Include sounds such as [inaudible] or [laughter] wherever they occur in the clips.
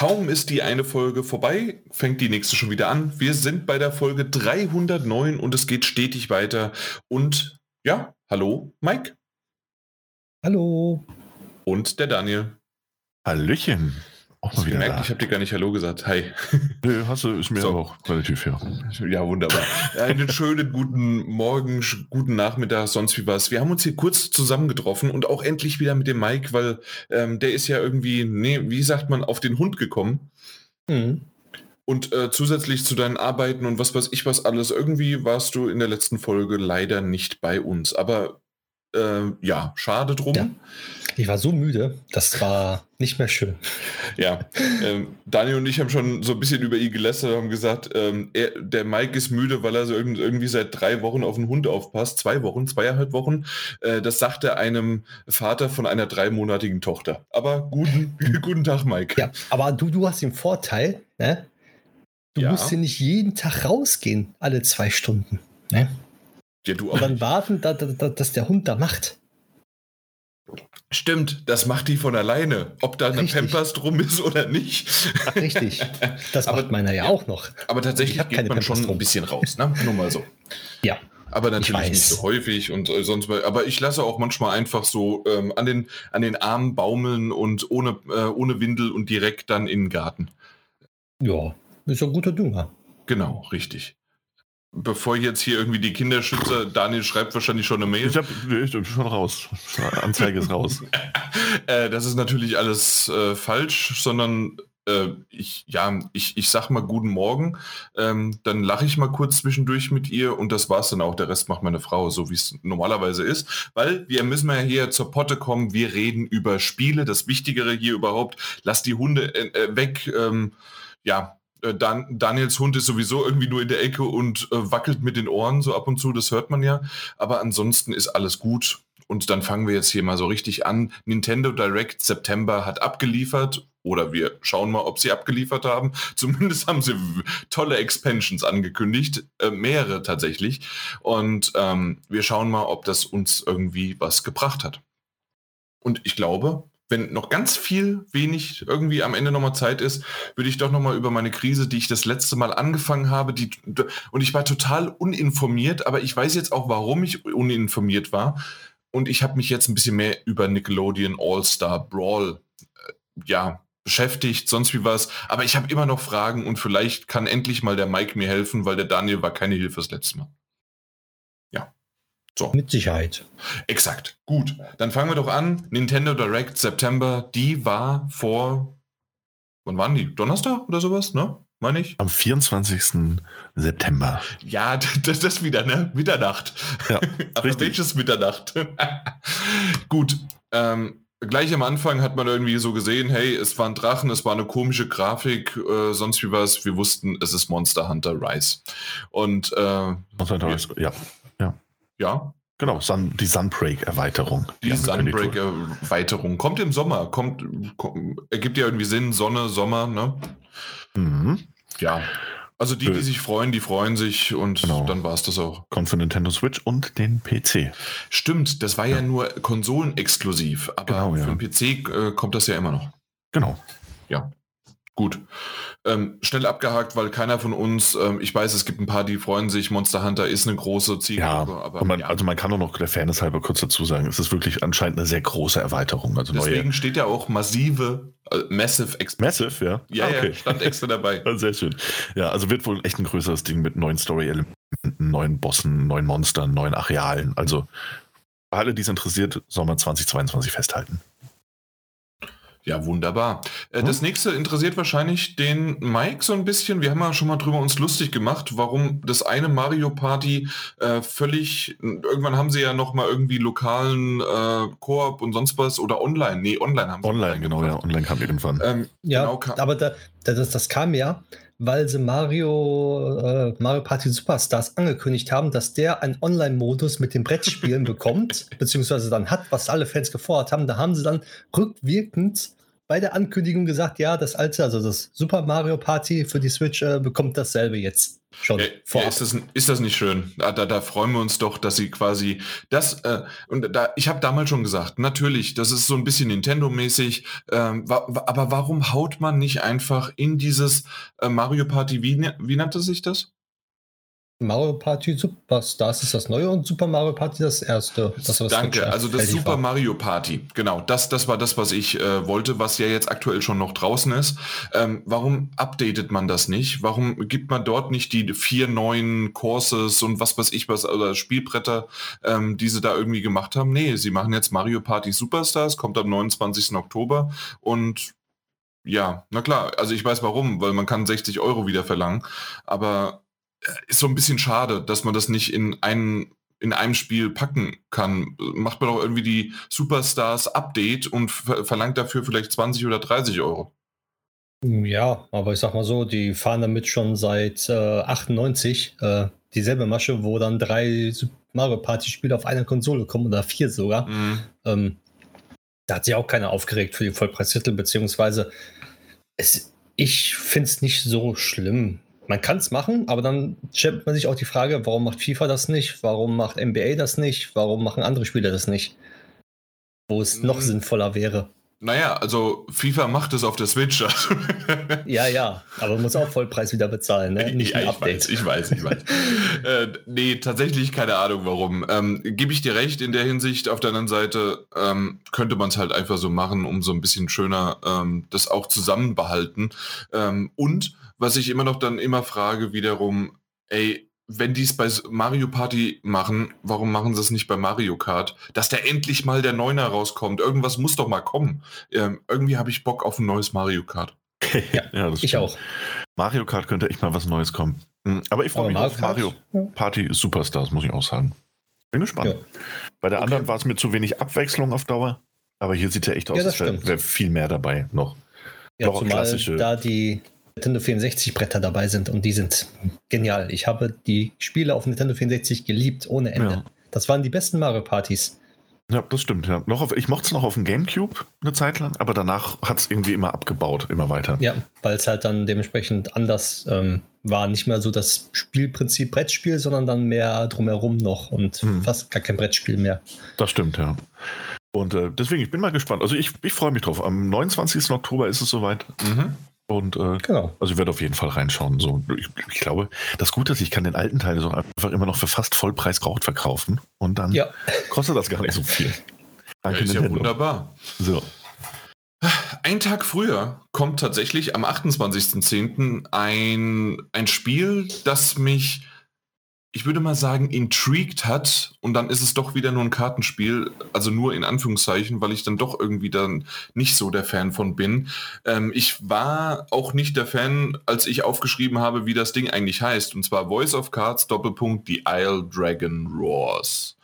Kaum ist die eine Folge vorbei, fängt die nächste schon wieder an. Wir sind bei der Folge 309 und es geht stetig weiter. Und ja, hallo Mike. Hallo. Und der Daniel. Hallöchen. Auch mal wieder gemerkt, da. ich habe dir gar nicht Hallo gesagt. Hi. [laughs] Nö, hast du, ist mir so. auch relativ ja. Ja, wunderbar. Einen schönen guten Morgen, guten Nachmittag, sonst wie was. Wir haben uns hier kurz zusammengetroffen und auch endlich wieder mit dem Mike, weil ähm, der ist ja irgendwie, nee, wie sagt man, auf den Hund gekommen. Mhm. Und äh, zusätzlich zu deinen Arbeiten und was weiß ich was alles, irgendwie warst du in der letzten Folge leider nicht bei uns. Aber äh, ja, schade drum. Ja. Ich war so müde, das war nicht mehr schön. Ja, ähm, Daniel und ich haben schon so ein bisschen über ihn gelästert, haben gesagt, ähm, er, der Mike ist müde, weil er so irgendwie seit drei Wochen auf den Hund aufpasst. Zwei Wochen, zweieinhalb Wochen. Äh, das sagte einem Vater von einer dreimonatigen Tochter. Aber guten, [laughs] guten Tag, Mike. Ja, aber du, du hast den Vorteil, ne? Du ja. musst ja nicht jeden Tag rausgehen, alle zwei Stunden. Ne? Ja, du auch. Und dann warten, da, da, dass der Hund da macht. Stimmt, das macht die von alleine. Ob da eine Pampers drum ist oder nicht. Richtig. [laughs] Das aber, macht meiner ja auch noch. Aber tatsächlich geht man Pampers schon drum. ein bisschen raus, ne? Nur mal so. [laughs] Ja. Aber natürlich nicht so häufig und äh, sonst mal. Aber ich lasse auch manchmal einfach so ähm, an, den, an den Armen baumeln und ohne, äh, ohne Windel und direkt dann in den Garten. Ja, ist ein guter Dünger. Genau, richtig bevor jetzt hier irgendwie die Kinderschützer, Daniel schreibt wahrscheinlich schon eine Mail. Ich hab schon raus. Anzeige ist raus. [laughs] äh, das ist natürlich alles äh, falsch, sondern äh, ich, ja, ich, ich sag mal guten Morgen, ähm, dann lache ich mal kurz zwischendurch mit ihr und das war's dann auch. Der Rest macht meine Frau, so wie es normalerweise ist. Weil wir müssen ja hier zur Potte kommen, wir reden über Spiele, das Wichtigere hier überhaupt. Lass die Hunde äh, äh, weg. Ähm, ja, Dan Daniels Hund ist sowieso irgendwie nur in der Ecke und äh, wackelt mit den Ohren so ab und zu, das hört man ja. Aber ansonsten ist alles gut. Und dann fangen wir jetzt hier mal so richtig an. Nintendo Direct September hat abgeliefert oder wir schauen mal, ob sie abgeliefert haben. [laughs] Zumindest haben sie tolle Expansions angekündigt, äh, mehrere tatsächlich. Und ähm, wir schauen mal, ob das uns irgendwie was gebracht hat. Und ich glaube, wenn noch ganz viel wenig irgendwie am Ende nochmal Zeit ist, würde ich doch nochmal über meine Krise, die ich das letzte Mal angefangen habe, die, und ich war total uninformiert, aber ich weiß jetzt auch, warum ich uninformiert war. Und ich habe mich jetzt ein bisschen mehr über Nickelodeon All-Star Brawl, äh, ja, beschäftigt, sonst wie was. Aber ich habe immer noch Fragen und vielleicht kann endlich mal der Mike mir helfen, weil der Daniel war keine Hilfe das letzte Mal. So. Mit Sicherheit. Exakt. Gut. Dann fangen wir doch an. Nintendo Direct September, die war vor, wann waren die? Donnerstag oder sowas, ne? Meine ich? Am 24. September. Ja, [laughs] das ist wieder, ne? Mitternacht. Ja, [laughs] Aber welches Mitternacht? [laughs] Gut. Ähm, gleich am Anfang hat man irgendwie so gesehen, hey, es waren Drachen, es war eine komische Grafik, äh, sonst wie was. Wir wussten, es ist Monster Hunter Rise. Und äh, Monster Hunter Rise, ja. Ja. Genau, Sun, die Sunbreak-Erweiterung. Die, die Sunbreak-Erweiterung kommt im Sommer, kommt, kommt, ergibt ja irgendwie Sinn, Sonne, Sommer, ne? Mhm. Ja. Also die, die sich freuen, die freuen sich und genau. dann war es das auch. Kommt für Nintendo Switch und den PC. Stimmt, das war ja, ja nur konsolenexklusiv, aber genau, ja. für den PC äh, kommt das ja immer noch. Genau. Ja. Gut. Ähm, schnell abgehakt, weil keiner von uns, ähm, ich weiß, es gibt ein paar, die freuen sich, Monster Hunter ist eine große Zielgruppe. Ja, aber man, ja. also man kann nur noch der Fairness halber kurz dazu sagen, es ist wirklich anscheinend eine sehr große Erweiterung. Also Deswegen neue. steht ja auch massive, äh, Massive Expansion. Massive, ja? Ja, ah, okay. ja, stand extra dabei. [laughs] sehr schön. Ja, also wird wohl echt ein größeres Ding mit neuen Story-Elementen, neuen Bossen, neuen Monstern, neuen Arealen. Also alle, die es interessiert, soll man 2022 festhalten. Ja, wunderbar. Äh, das nächste interessiert wahrscheinlich den Mike so ein bisschen. Wir haben ja schon mal drüber uns lustig gemacht, warum das eine Mario Party äh, völlig, irgendwann haben sie ja noch mal irgendwie lokalen äh, Koop und sonst was oder online. Nee, online haben sie. Online, genau, ja, online kam irgendwann. Ähm, ja, genau, kam. aber da, das, das kam ja, weil sie Mario, äh, Mario Party Superstars angekündigt haben, dass der einen Online-Modus mit den Brettspielen [laughs] bekommt, beziehungsweise dann hat, was alle Fans gefordert haben. Da haben sie dann rückwirkend bei der Ankündigung gesagt, ja, das alte, also das Super Mario Party für die Switch äh, bekommt dasselbe jetzt schon ja, ja, ist, das, ist das nicht schön? Da, da, da, freuen wir uns doch, dass sie quasi das, äh, und da, ich habe damals schon gesagt, natürlich, das ist so ein bisschen Nintendo-mäßig, ähm, wa aber warum haut man nicht einfach in dieses äh, Mario Party, wie, wie nannte sich das? Mario Party Superstars ist das neue und Super Mario Party das erste. Das, Danke, also das Super war. Mario Party, genau, das, das war das, was ich äh, wollte, was ja jetzt aktuell schon noch draußen ist. Ähm, warum updatet man das nicht? Warum gibt man dort nicht die vier neuen Courses und was weiß ich was, oder Spielbretter, ähm, die sie da irgendwie gemacht haben? Nee, sie machen jetzt Mario Party Superstars, kommt am 29. Oktober und ja, na klar, also ich weiß warum, weil man kann 60 Euro wieder verlangen, aber ist so ein bisschen schade, dass man das nicht in einen in einem Spiel packen kann. Macht man doch irgendwie die Superstars Update und ver verlangt dafür vielleicht 20 oder 30 Euro. Ja, aber ich sag mal so, die fahren damit schon seit äh, 98 äh, dieselbe Masche, wo dann drei Mario Party Spiele auf einer Konsole kommen oder vier sogar. Mhm. Ähm, da hat sich auch keiner aufgeregt für die Vollpreistitel, beziehungsweise es, ich finde es nicht so schlimm man kann es machen, aber dann stellt man sich auch die Frage, warum macht FIFA das nicht? Warum macht NBA das nicht? Warum machen andere Spieler das nicht? Wo es noch hm. sinnvoller wäre. Naja, also FIFA macht es auf der Switch. [laughs] ja, ja, aber man muss auch Vollpreis wieder bezahlen, ne? Nicht ja, ich weiß, ich weiß, ich weiß. [laughs] äh, nee, tatsächlich keine Ahnung warum. Ähm, Gebe ich dir recht in der Hinsicht. Auf der anderen Seite ähm, könnte man es halt einfach so machen, um so ein bisschen schöner ähm, das auch zusammenbehalten. Ähm, und was ich immer noch dann immer frage, wiederum, ey, wenn die es bei Mario Party machen, warum machen sie es nicht bei Mario Kart? Dass da endlich mal der Neuner rauskommt. Irgendwas muss doch mal kommen. Ähm, irgendwie habe ich Bock auf ein neues Mario Kart. [laughs] ja, ja ich auch. Mario Kart könnte echt mal was Neues kommen. Hm, aber ich freue mich Mario auf Mario Party Superstars, muss ich auch sagen. Bin gespannt. Ja. Bei der okay. anderen war es mir zu wenig Abwechslung auf Dauer. Aber hier sieht ja echt aus, ja, als wäre wär viel mehr dabei noch. Ja, noch zumal klassische. da die Nintendo 64 Bretter dabei sind und die sind genial. Ich habe die Spiele auf Nintendo 64 geliebt ohne Ende. Ja. Das waren die besten Mario Partys. Ja, das stimmt. Ja. Noch auf, ich mochte es noch auf dem Gamecube eine Zeit lang, aber danach hat es irgendwie immer abgebaut, immer weiter. Ja, weil es halt dann dementsprechend anders ähm, war. Nicht mehr so das Spielprinzip Brettspiel, sondern dann mehr drumherum noch und hm. fast gar kein Brettspiel mehr. Das stimmt, ja. Und äh, deswegen, ich bin mal gespannt. Also ich, ich freue mich drauf. Am 29. Oktober ist es soweit. Mhm. Und äh, genau. also ich werde auf jeden Fall reinschauen. So, ich, ich, glaube, das Gute ist, ich kann den alten Teil so einfach immer noch für fast Vollpreis geraucht verkaufen und dann ja. kostet das gar nicht so viel. Danke, ja, ist ja wunderbar. So. Ein Tag früher kommt tatsächlich am 28.10. ein, ein Spiel, das mich ich würde mal sagen, intrigued hat und dann ist es doch wieder nur ein Kartenspiel, also nur in Anführungszeichen, weil ich dann doch irgendwie dann nicht so der Fan von bin. Ähm, ich war auch nicht der Fan, als ich aufgeschrieben habe, wie das Ding eigentlich heißt, und zwar Voice of Cards, Doppelpunkt, The Isle Dragon Roars.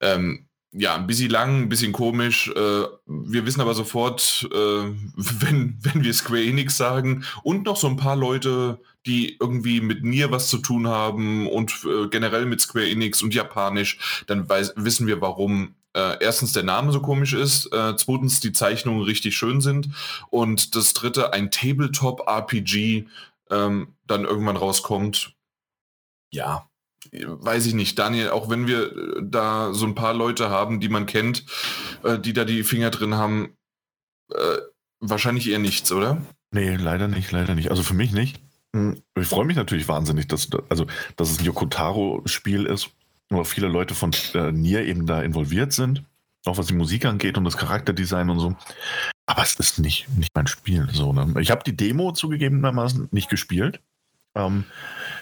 Ähm, ja, ein bisschen lang, ein bisschen komisch. Äh, wir wissen aber sofort, äh, [laughs] wenn, wenn wir Square Enix sagen und noch so ein paar Leute, die irgendwie mit Nier was zu tun haben und äh, generell mit Square Enix und Japanisch, dann weiß, wissen wir, warum äh, erstens der Name so komisch ist, äh, zweitens die Zeichnungen richtig schön sind und das dritte ein Tabletop-RPG ähm, dann irgendwann rauskommt. Ja, weiß ich nicht, Daniel, auch wenn wir äh, da so ein paar Leute haben, die man kennt, äh, die da die Finger drin haben, äh, wahrscheinlich eher nichts, oder? Nee, leider nicht, leider nicht. Also für mich nicht. Hm, ich freue mich natürlich wahnsinnig, dass, also, dass es ein Yokotaro-Spiel ist, wo viele Leute von äh, Nier eben da involviert sind, auch was die Musik angeht und das Charakterdesign und so. Aber es ist nicht, nicht mein Spiel. So, ne? Ich habe die Demo zugegebenermaßen nicht gespielt. Ähm,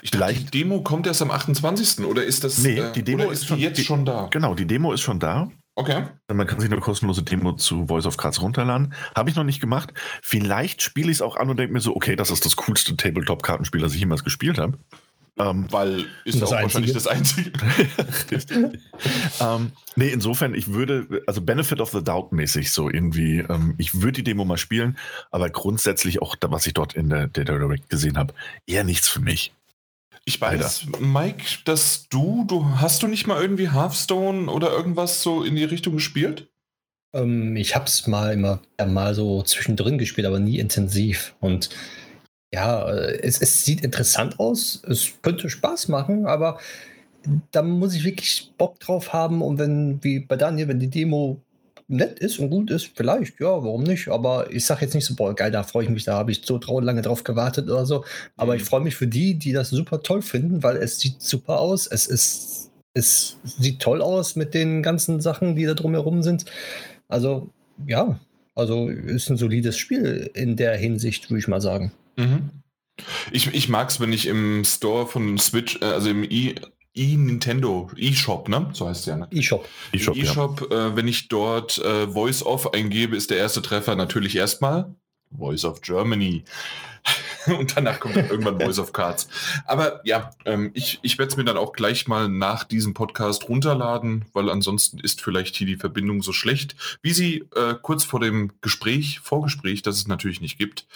ich dachte, die Demo kommt erst am 28. oder ist das nee, die Demo ist, ist schon, jetzt die, schon da? Genau, die Demo ist schon da. Okay. Man kann sich eine kostenlose Demo zu Voice of Cards runterladen. Habe ich noch nicht gemacht. Vielleicht spiele ich es auch an und denke mir so, okay, das ist das coolste Tabletop-Kartenspiel, das ich jemals gespielt habe. Ähm, Weil ist das auch wahrscheinlich das Einzige. [laughs] ähm, nee, insofern, ich würde, also Benefit of the Doubt mäßig so irgendwie, ähm, ich würde die Demo mal spielen, aber grundsätzlich auch, was ich dort in der, der Direct gesehen habe, eher nichts für mich. Ich weiß, Alter. Mike, dass du, du hast du nicht mal irgendwie Hearthstone oder irgendwas so in die Richtung gespielt? Ähm, ich habe es mal immer mal so zwischendrin gespielt, aber nie intensiv. Und ja, äh, es, es sieht interessant aus. Es könnte Spaß machen, aber da muss ich wirklich Bock drauf haben. Und wenn, wie bei Daniel, wenn die Demo nett ist und gut ist, vielleicht, ja, warum nicht? Aber ich sage jetzt nicht so, boah, geil, da freue ich mich, da habe ich so lange drauf gewartet oder so. Aber ich mhm. freue mich für die, die das super toll finden, weil es sieht super aus. Es ist, es sieht toll aus mit den ganzen Sachen, die da drumherum sind. Also, ja, also ist ein solides Spiel in der Hinsicht, würde ich mal sagen. Mhm. Ich, ich mag es, wenn ich im Store von Switch, äh, also im i E-Nintendo, E-Shop, ne? So heißt es ja, ne? E-Shop. E-Shop, e ja. äh, wenn ich dort äh, Voice of eingebe, ist der erste Treffer natürlich erstmal Voice of Germany. [laughs] Und danach kommt irgendwann [laughs] Voice of Cards. Aber ja, ähm, ich, ich werde es mir dann auch gleich mal nach diesem Podcast runterladen, weil ansonsten ist vielleicht hier die Verbindung so schlecht, wie sie äh, kurz vor dem Gespräch, Vorgespräch, das es natürlich nicht gibt.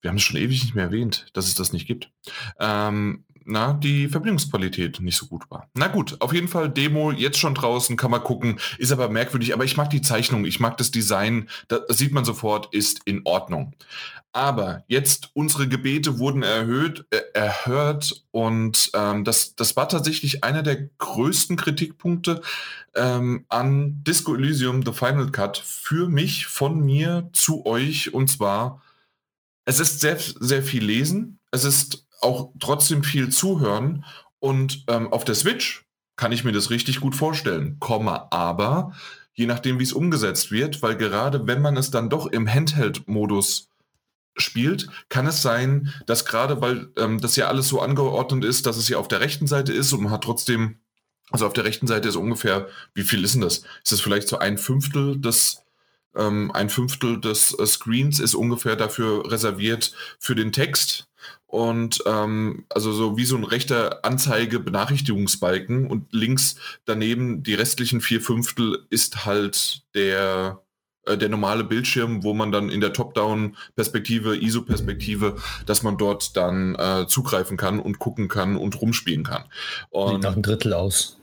Wir haben es schon ewig nicht mehr erwähnt, dass es das nicht gibt. Ähm, na, die Verbindungsqualität nicht so gut war. Na gut, auf jeden Fall Demo jetzt schon draußen, kann man gucken, ist aber merkwürdig, aber ich mag die Zeichnung, ich mag das Design, das sieht man sofort, ist in Ordnung. Aber jetzt unsere Gebete wurden erhöht, äh, erhört und ähm, das, das war tatsächlich einer der größten Kritikpunkte ähm, an Disco Elysium The Final Cut für mich, von mir zu euch und zwar, es ist sehr, sehr viel lesen, es ist auch trotzdem viel zuhören. Und ähm, auf der Switch kann ich mir das richtig gut vorstellen. Komma, aber je nachdem, wie es umgesetzt wird, weil gerade wenn man es dann doch im Handheld-Modus spielt, kann es sein, dass gerade weil ähm, das ja alles so angeordnet ist, dass es ja auf der rechten Seite ist und man hat trotzdem, also auf der rechten Seite ist ungefähr, wie viel ist denn das? Ist das vielleicht so ein Fünftel des, ähm, ein Fünftel des äh, Screens ist ungefähr dafür reserviert für den Text und ähm, also so wie so ein rechter Anzeige-Benachrichtigungsbalken und links daneben die restlichen vier Fünftel ist halt der äh, der normale Bildschirm, wo man dann in der Top-Down-Perspektive, ISO-Perspektive, dass man dort dann äh, zugreifen kann und gucken kann und rumspielen kann. Und Sieht nach ein Drittel aus.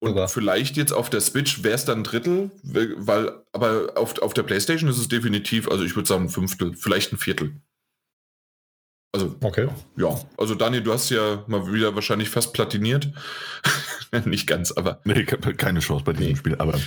Und Sogar. vielleicht jetzt auf der Switch wäre es dann ein Drittel, weil, aber auf, auf der Playstation ist es definitiv, also ich würde sagen ein Fünftel, vielleicht ein Viertel. Also, okay. Ja, also Daniel, du hast ja mal wieder wahrscheinlich fast platiniert. [laughs] Nicht ganz, aber. Nee, keine Chance bei diesem nee. Spiel, aber.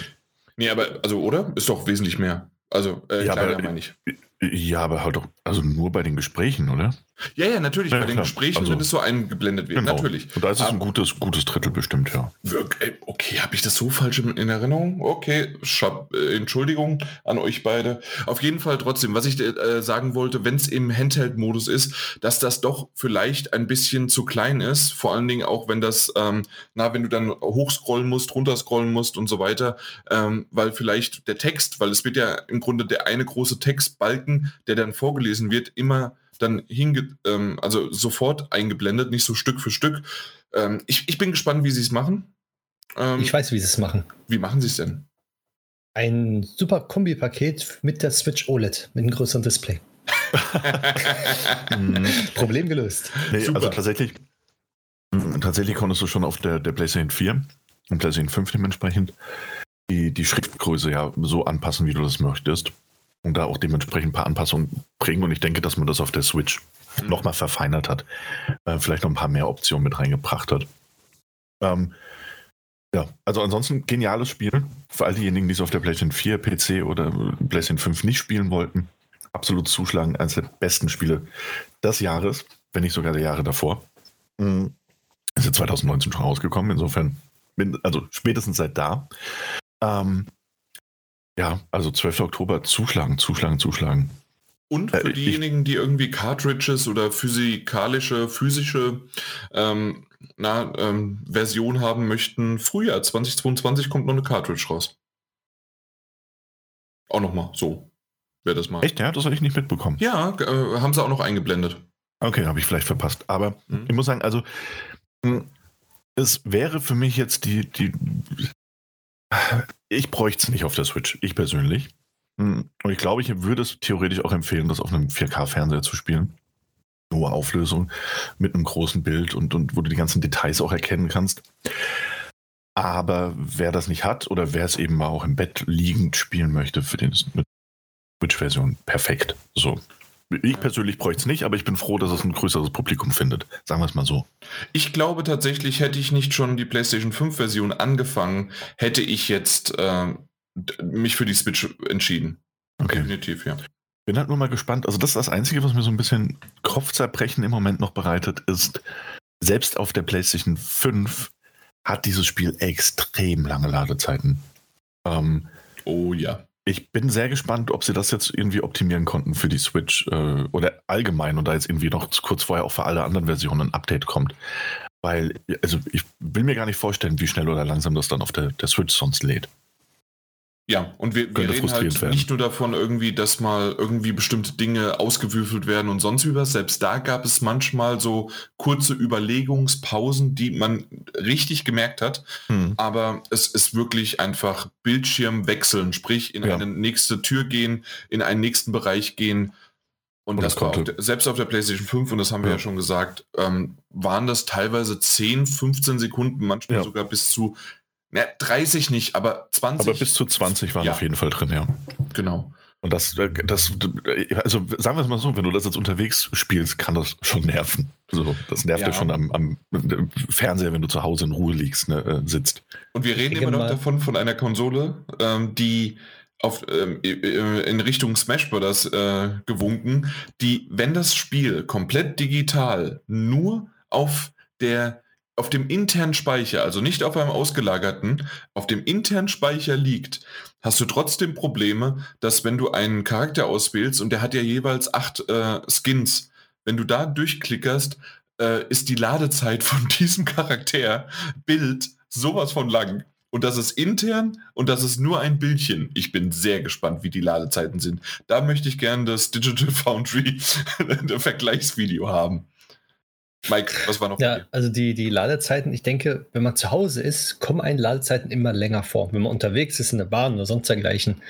Nee, aber, also, oder? Ist doch wesentlich mehr. Also, äh, ja, kleiner meine ich. Ja, aber halt doch, also nur bei den Gesprächen, oder? Ja, ja, natürlich, ja, bei den klar. Gesprächen, also, wenn es so eingeblendet wird, genau. natürlich. Und da ist es ein gutes, gutes Drittel bestimmt, ja. Okay, okay habe ich das so falsch in Erinnerung? Okay, Schab, äh, Entschuldigung an euch beide. Auf jeden Fall trotzdem, was ich äh, sagen wollte, wenn es im Handheld-Modus ist, dass das doch vielleicht ein bisschen zu klein ist, vor allen Dingen auch, wenn das, ähm, na, wenn du dann hochscrollen musst, runterscrollen musst und so weiter, ähm, weil vielleicht der Text, weil es wird ja im Grunde der eine große Textbalken, der dann vorgelesen wird, immer dann hinge ähm, also sofort eingeblendet, nicht so Stück für Stück. Ähm, ich, ich bin gespannt, wie sie es machen. Ähm, ich weiß, wie sie es machen. Wie machen sie es denn? Ein super Kombi-Paket mit der Switch OLED, mit einem größeren Display. [laughs] Problem gelöst. Nee, also tatsächlich, tatsächlich konntest du schon auf der, der PlayStation 4 und PlayStation 5 dementsprechend die, die Schriftgröße ja so anpassen, wie du das möchtest und da auch dementsprechend ein paar Anpassungen bringen. Und ich denke, dass man das auf der Switch mhm. nochmal verfeinert hat. Äh, vielleicht noch ein paar mehr Optionen mit reingebracht hat. Ähm, ja, also ansonsten geniales Spiel. Für all diejenigen, die es auf der PlayStation 4, PC oder PlayStation 5 nicht spielen wollten, absolut zuschlagen. Eines der besten Spiele des Jahres, wenn nicht sogar der Jahre davor. Mhm. Ist ja 2019 schon rausgekommen, insofern, also spätestens seit da. Ähm, ja, also 12. Oktober zuschlagen, zuschlagen, zuschlagen. Und für äh, diejenigen, die irgendwie Cartridges oder physikalische, physische ähm, na, ähm, Version haben möchten, Frühjahr 2022 kommt noch eine Cartridge raus. Auch nochmal so. Wer das mal. Echt? Ja, das habe ich nicht mitbekommen. Ja, äh, haben sie auch noch eingeblendet. Okay, habe ich vielleicht verpasst. Aber mhm. ich muss sagen, also hm, es wäre für mich jetzt die, die ich bräuchte es nicht auf der Switch, ich persönlich. Hm, und ich glaube, ich würde es theoretisch auch empfehlen, das auf einem 4K-Fernseher zu spielen. Hohe Auflösung mit einem großen Bild und, und wo du die ganzen Details auch erkennen kannst. Aber wer das nicht hat oder wer es eben mal auch im Bett liegend spielen möchte, für den ist eine Switch-Version perfekt. So. Ich persönlich bräuchte es nicht, aber ich bin froh, dass es ein größeres Publikum findet. Sagen wir es mal so. Ich glaube tatsächlich, hätte ich nicht schon die PlayStation 5-Version angefangen, hätte ich jetzt äh, mich für die Switch entschieden. Okay. Definitiv, ja. Bin halt nur mal gespannt. Also, das ist das Einzige, was mir so ein bisschen Kopfzerbrechen im Moment noch bereitet, ist, selbst auf der PlayStation 5 hat dieses Spiel extrem lange Ladezeiten. Ähm, oh ja. Ich bin sehr gespannt, ob sie das jetzt irgendwie optimieren konnten für die Switch äh, oder allgemein und da jetzt irgendwie noch kurz vorher auch für alle anderen Versionen ein Update kommt. Weil, also ich will mir gar nicht vorstellen, wie schnell oder langsam das dann auf der, der Switch sonst lädt. Ja, und wir, wir reden halt werden. nicht nur davon irgendwie, dass mal irgendwie bestimmte Dinge ausgewürfelt werden und sonst wie was. Selbst da gab es manchmal so kurze Überlegungspausen, die man richtig gemerkt hat. Hm. Aber es ist wirklich einfach Bildschirm wechseln, sprich in ja. eine nächste Tür gehen, in einen nächsten Bereich gehen. Und, und das, das war auf der, selbst auf der PlayStation 5, und das haben wir ja, ja schon gesagt, ähm, waren das teilweise 10, 15 Sekunden, manchmal ja. sogar bis zu na, 30 nicht, aber 20. Aber bis zu 20 waren ja. auf jeden Fall drin, ja. Genau. Und das, äh, das, also sagen wir es mal so, wenn du das jetzt unterwegs spielst, kann das schon nerven. So, das nervt ja, ja schon am, am, Fernseher, wenn du zu Hause in Ruhe liegst, ne, äh, sitzt. Und wir reden immer noch davon, von einer Konsole, ähm, die auf, ähm, in Richtung Smash Bros. Äh, gewunken, die, wenn das Spiel komplett digital nur auf der auf dem internen Speicher, also nicht auf einem ausgelagerten, auf dem internen Speicher liegt, hast du trotzdem Probleme, dass wenn du einen Charakter auswählst und der hat ja jeweils acht äh, Skins, wenn du da durchklickerst, äh, ist die Ladezeit von [laughs] diesem Charakter Bild sowas von lang. Und das ist intern und das ist nur ein Bildchen. Ich bin sehr gespannt, wie die Ladezeiten sind. Da möchte ich gerne das Digital Foundry [laughs] Vergleichsvideo haben. Mike, was war noch? Ja, also die, die Ladezeiten, ich denke, wenn man zu Hause ist, kommen einen Ladezeiten immer länger vor. Wenn man unterwegs ist in der Bahn oder sonst dergleichen,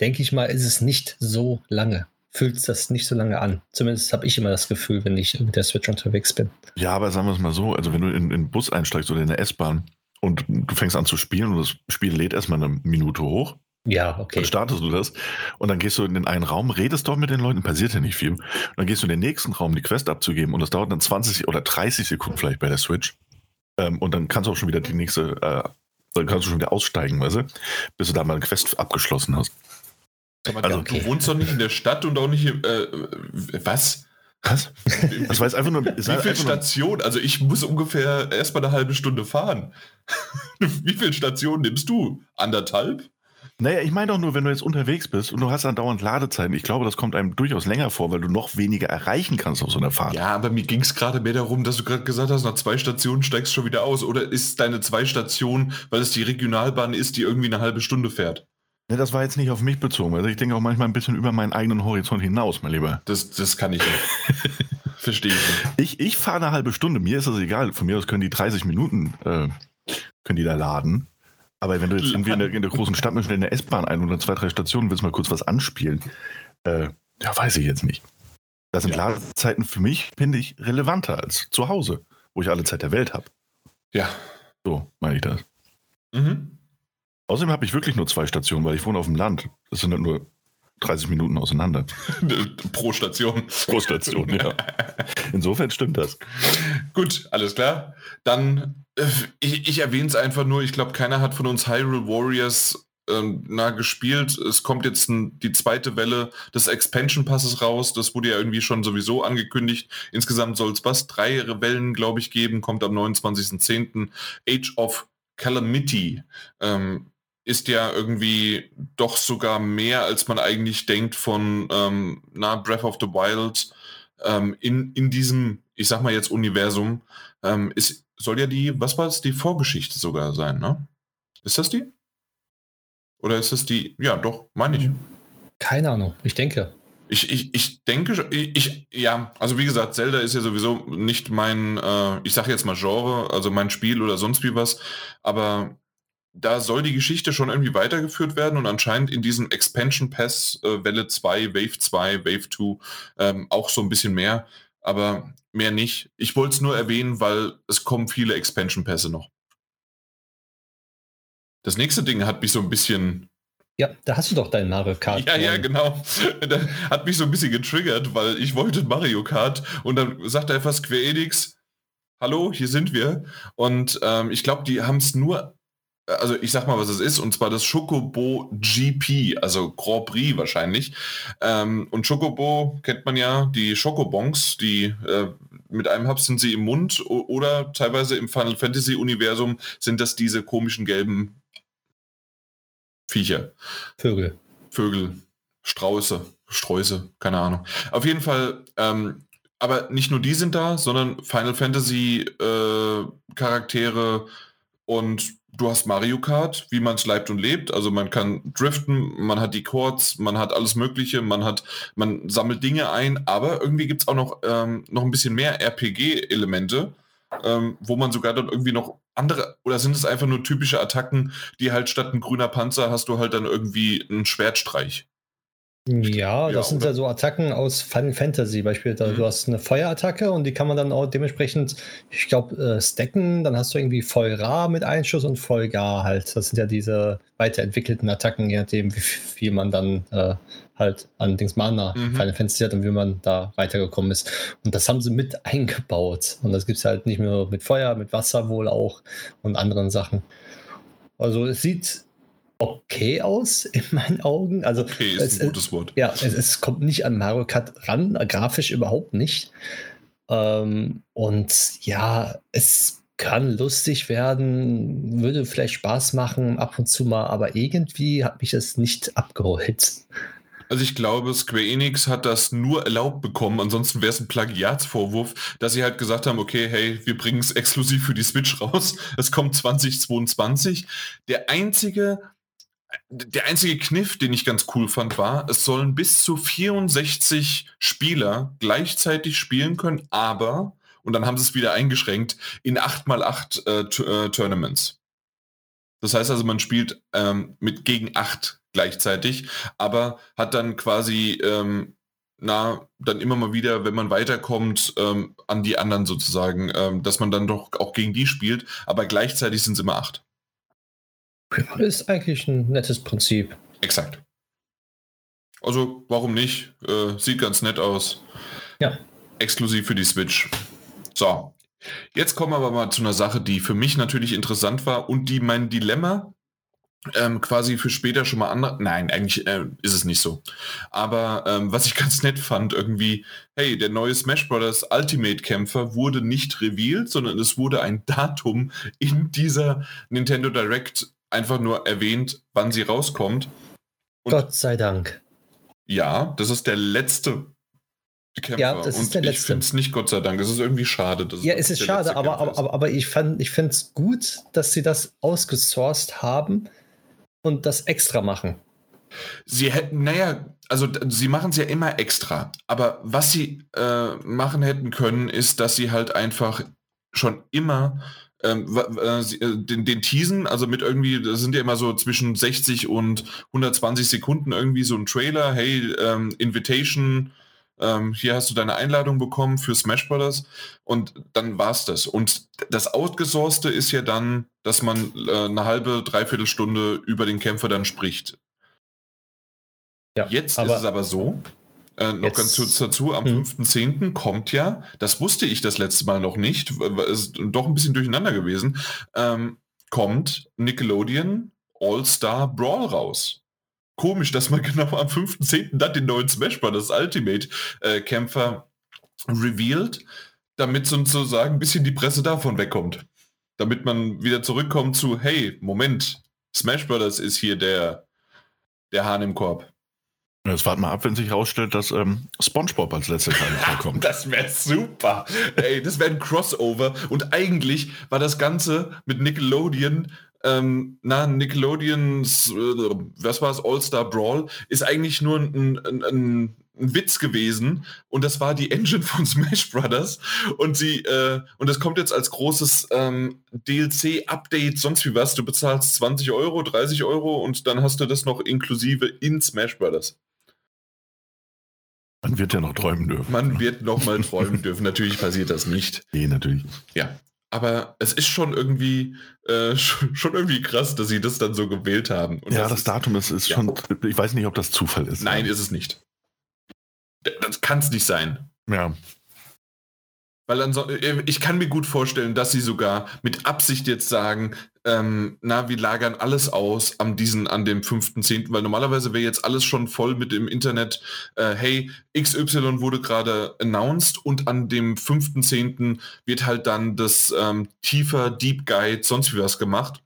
denke ich mal, ist es nicht so lange. Fühlt das nicht so lange an. Zumindest habe ich immer das Gefühl, wenn ich mit der Switch unterwegs bin. Ja, aber sagen wir es mal so: Also, wenn du in, in den Bus einsteigst oder in der S-Bahn und du fängst an zu spielen und das Spiel lädt erstmal eine Minute hoch, ja, okay. Dann startest du das und dann gehst du in den einen Raum, redest dort mit den Leuten, passiert ja nicht viel. Und dann gehst du in den nächsten Raum, die Quest abzugeben und das dauert dann 20 oder 30 Sekunden vielleicht bei der Switch. Ähm, und dann kannst du auch schon wieder die nächste, äh, dann kannst du schon wieder aussteigen, weißt du, bis du da mal eine Quest abgeschlossen hast. Also, okay. Du wohnst doch nicht in der Stadt und auch nicht im, äh, was? Was? Das war jetzt einfach nur. Wie viele Stationen? Also ich muss ungefähr erstmal eine halbe Stunde fahren. [laughs] Wie viele Stationen nimmst du? Anderthalb? Naja, ich meine doch nur, wenn du jetzt unterwegs bist und du hast dann dauernd Ladezeiten, ich glaube, das kommt einem durchaus länger vor, weil du noch weniger erreichen kannst auf so einer Fahrt. Ja, aber mir ging es gerade mehr darum, dass du gerade gesagt hast, nach zwei Stationen steigst du schon wieder aus. Oder ist deine zwei Stationen, weil es die Regionalbahn ist, die irgendwie eine halbe Stunde fährt? Ja, das war jetzt nicht auf mich bezogen. Also ich denke auch manchmal ein bisschen über meinen eigenen Horizont hinaus, mein Lieber. Das, das kann ich nicht. [laughs] Verstehe ich nicht. Ich, ich fahre eine halbe Stunde, mir ist das egal. Von mir aus können die 30 Minuten äh, können die da laden. Aber wenn du jetzt irgendwie in der, in der großen Stadt mit in der S-Bahn ein oder zwei, drei Stationen willst mal kurz was anspielen, äh, ja, weiß ich jetzt nicht. Da sind ja. Ladezeiten für mich, finde ich, relevanter als zu Hause, wo ich alle Zeit der Welt habe. Ja. So meine ich das. Mhm. Außerdem habe ich wirklich nur zwei Stationen, weil ich wohne auf dem Land. Das sind halt nur 30 Minuten auseinander. [laughs] Pro Station. Pro Station, ja. Insofern stimmt das. Gut, alles klar. Dann, äh, ich, ich erwähne es einfach nur, ich glaube, keiner hat von uns Hyrule Warriors ähm, na, gespielt. Es kommt jetzt ein, die zweite Welle des Expansion Passes raus. Das wurde ja irgendwie schon sowieso angekündigt. Insgesamt soll es was? Drei Wellen, glaube ich, geben. Kommt am 29.10. Age of Calamity. Ähm, ist ja irgendwie doch sogar mehr, als man eigentlich denkt von ähm, na, Breath of the Wild ähm, in, in diesem, ich sag mal jetzt Universum. Ähm, ist, soll ja die, was war es, die Vorgeschichte sogar sein, ne? Ist das die? Oder ist das die, ja doch, meine ich. Keine Ahnung, ich denke. Ich, ich, ich denke, ich, ich, ja, also wie gesagt, Zelda ist ja sowieso nicht mein, äh, ich sage jetzt mal Genre, also mein Spiel oder sonst wie was, aber da soll die Geschichte schon irgendwie weitergeführt werden und anscheinend in diesem Expansion Pass äh, Welle 2, Wave 2, Wave 2 ähm, auch so ein bisschen mehr, aber mehr nicht. Ich wollte es nur erwähnen, weil es kommen viele Expansion Pässe noch. das nächste Ding hat mich so ein bisschen. Ja, da hast du doch dein Mario Kart. Ja, ja, genau. [laughs] Das hat mich so ein bisschen getriggert, weil ich wollte Mario Kart und dann sagt er einfach Square Enix, hallo, hier sind wir. Und ähm, ich glaube, die haben es nur also ich sag mal, was es ist, und zwar das Chocobo GP, also Grand Prix wahrscheinlich. Ähm, und Chocobo kennt man ja, die Chocobons, die äh, mit einem Hub sind sie im Mund oder teilweise im Final Fantasy Universum sind das diese komischen gelben Viecher. Vögel. Vögel, Strauße, Sträuße, keine Ahnung. Auf jeden Fall, ähm, aber nicht nur die sind da, sondern Final Fantasy äh, Charaktere und du hast Mario Kart, wie man es leibt und lebt. Also man kann driften, man hat die Chords, man hat alles Mögliche, man hat, man sammelt Dinge ein, aber irgendwie gibt es auch noch, ähm, noch ein bisschen mehr RPG-Elemente, ähm, wo man sogar dann irgendwie noch andere, oder sind es einfach nur typische Attacken, die halt statt ein grüner Panzer hast du halt dann irgendwie einen Schwertstreich. Ja, das ja, sind ja so Attacken aus Final Fantasy. Beispielsweise, mhm. du hast eine Feuerattacke und die kann man dann auch dementsprechend, ich glaube, äh, stacken. Dann hast du irgendwie voll Ra mit Einschuss und voll Gar halt. Das sind ja diese weiterentwickelten Attacken, je nachdem, wie viel man dann äh, halt an Dings Mana mhm. Final Fantasy hat und wie man da weitergekommen ist. Und das haben sie mit [laughs] eingebaut. Und das gibt es halt nicht nur mit Feuer, mit Wasser wohl auch und anderen Sachen. Also es sieht okay aus in meinen Augen. Also okay ist es, ein gutes Wort. Ja, es, es, kommt nicht an Mario Kart ran, grafisch überhaupt nicht. Ähm, und ja, es kann lustig werden, würde vielleicht Spaß machen ab und zu mal, aber irgendwie hat mich das nicht abgeholt. Also ich glaube, Square Enix hat das nur erlaubt bekommen, ansonsten wäre es ein Plagiatsvorwurf, dass sie halt gesagt haben, okay, hey, wir bringen es exklusiv für die Switch raus. Es kommt 2022. Der einzige der einzige Kniff, den ich ganz cool fand, war, es sollen bis zu 64 Spieler gleichzeitig spielen können, aber, und dann haben sie es wieder eingeschränkt, in 8x8 äh, äh, Tournaments. Das heißt also, man spielt ähm, mit gegen 8 gleichzeitig, aber hat dann quasi, ähm, na, dann immer mal wieder, wenn man weiterkommt, ähm, an die anderen sozusagen, ähm, dass man dann doch auch gegen die spielt, aber gleichzeitig sind es immer 8. Ist eigentlich ein nettes Prinzip. Exakt. Also, warum nicht? Äh, sieht ganz nett aus. Ja. Exklusiv für die Switch. So. Jetzt kommen wir aber mal zu einer Sache, die für mich natürlich interessant war und die mein Dilemma ähm, quasi für später schon mal andere. Nein, eigentlich äh, ist es nicht so. Aber ähm, was ich [laughs] ganz nett fand, irgendwie, hey, der neue Smash Bros. Ultimate Kämpfer wurde nicht revealed, sondern es wurde ein Datum in dieser Nintendo Direct einfach nur erwähnt, wann sie rauskommt. Und Gott sei Dank. Ja, das ist der letzte Kämpfer. Ja, das ist der letzte. Ich finde es nicht Gott sei Dank. Es ist irgendwie schade. ja, es ist schade, aber, aber, aber, aber, ich, ich finde es gut, dass sie das ausgesourced haben und das extra machen. Sie hätten, naja, also sie machen es ja immer extra. Aber was sie äh, machen hätten können, ist, dass sie halt einfach schon immer ähm, äh, den, den Teasen, also mit irgendwie, das sind ja immer so zwischen 60 und 120 Sekunden irgendwie so ein Trailer, hey, ähm, Invitation, ähm, hier hast du deine Einladung bekommen für Smash Brothers und dann war's das. Und das Outgesourcete ist ja dann, dass man äh, eine halbe, dreiviertel Stunde über den Kämpfer dann spricht. Ja, Jetzt ist es aber so, äh, noch Jetzt. ganz kurz dazu, am hm. 5.10. kommt ja, das wusste ich das letzte Mal noch nicht, ist doch ein bisschen durcheinander gewesen, ähm, kommt Nickelodeon All-Star Brawl raus. Komisch, dass man [laughs] genau am 5.10. dann den neuen Smash Bros. Ultimate äh, Kämpfer revealed, damit sozusagen ein bisschen die Presse davon wegkommt. Damit man wieder zurückkommt zu, hey, Moment, Smash Bros. ist hier der, der Hahn im Korb. Jetzt warten mal ab, wenn sich herausstellt, dass ähm, SpongeBob als letzter Teil [laughs] vorkommt. das wäre super. Ey, das wäre ein Crossover. Und eigentlich war das Ganze mit Nickelodeon, ähm, na, Nickelodeons, äh, was war es, All-Star Brawl, ist eigentlich nur ein, ein, ein, ein, Witz gewesen. Und das war die Engine von Smash Brothers. Und sie, äh, und das kommt jetzt als großes ähm, DLC-Update, sonst wie was. Du bezahlst 20 Euro, 30 Euro und dann hast du das noch inklusive in Smash Brothers. Man wird ja noch träumen dürfen. Man wird noch mal träumen dürfen. Natürlich passiert das nicht. Nee, natürlich. Ja. aber es ist schon irgendwie äh, schon, irgendwie krass, dass sie das dann so gewählt haben. Und ja, das, das ist, Datum ist, ist ja. schon, ich weiß nicht, ob das Zufall ist. Nein, ist es nicht. Das kann es nicht sein. Ja. Weil ansonsten, ich kann mir gut vorstellen, dass sie sogar mit Absicht jetzt sagen, ähm, na, wir lagern alles aus am diesen, an dem 5.10., weil normalerweise wäre jetzt alles schon voll mit dem Internet, äh, hey, XY wurde gerade announced und an dem 5.10. wird halt dann das ähm, tiefer Deep Guide, sonst wie was gemacht.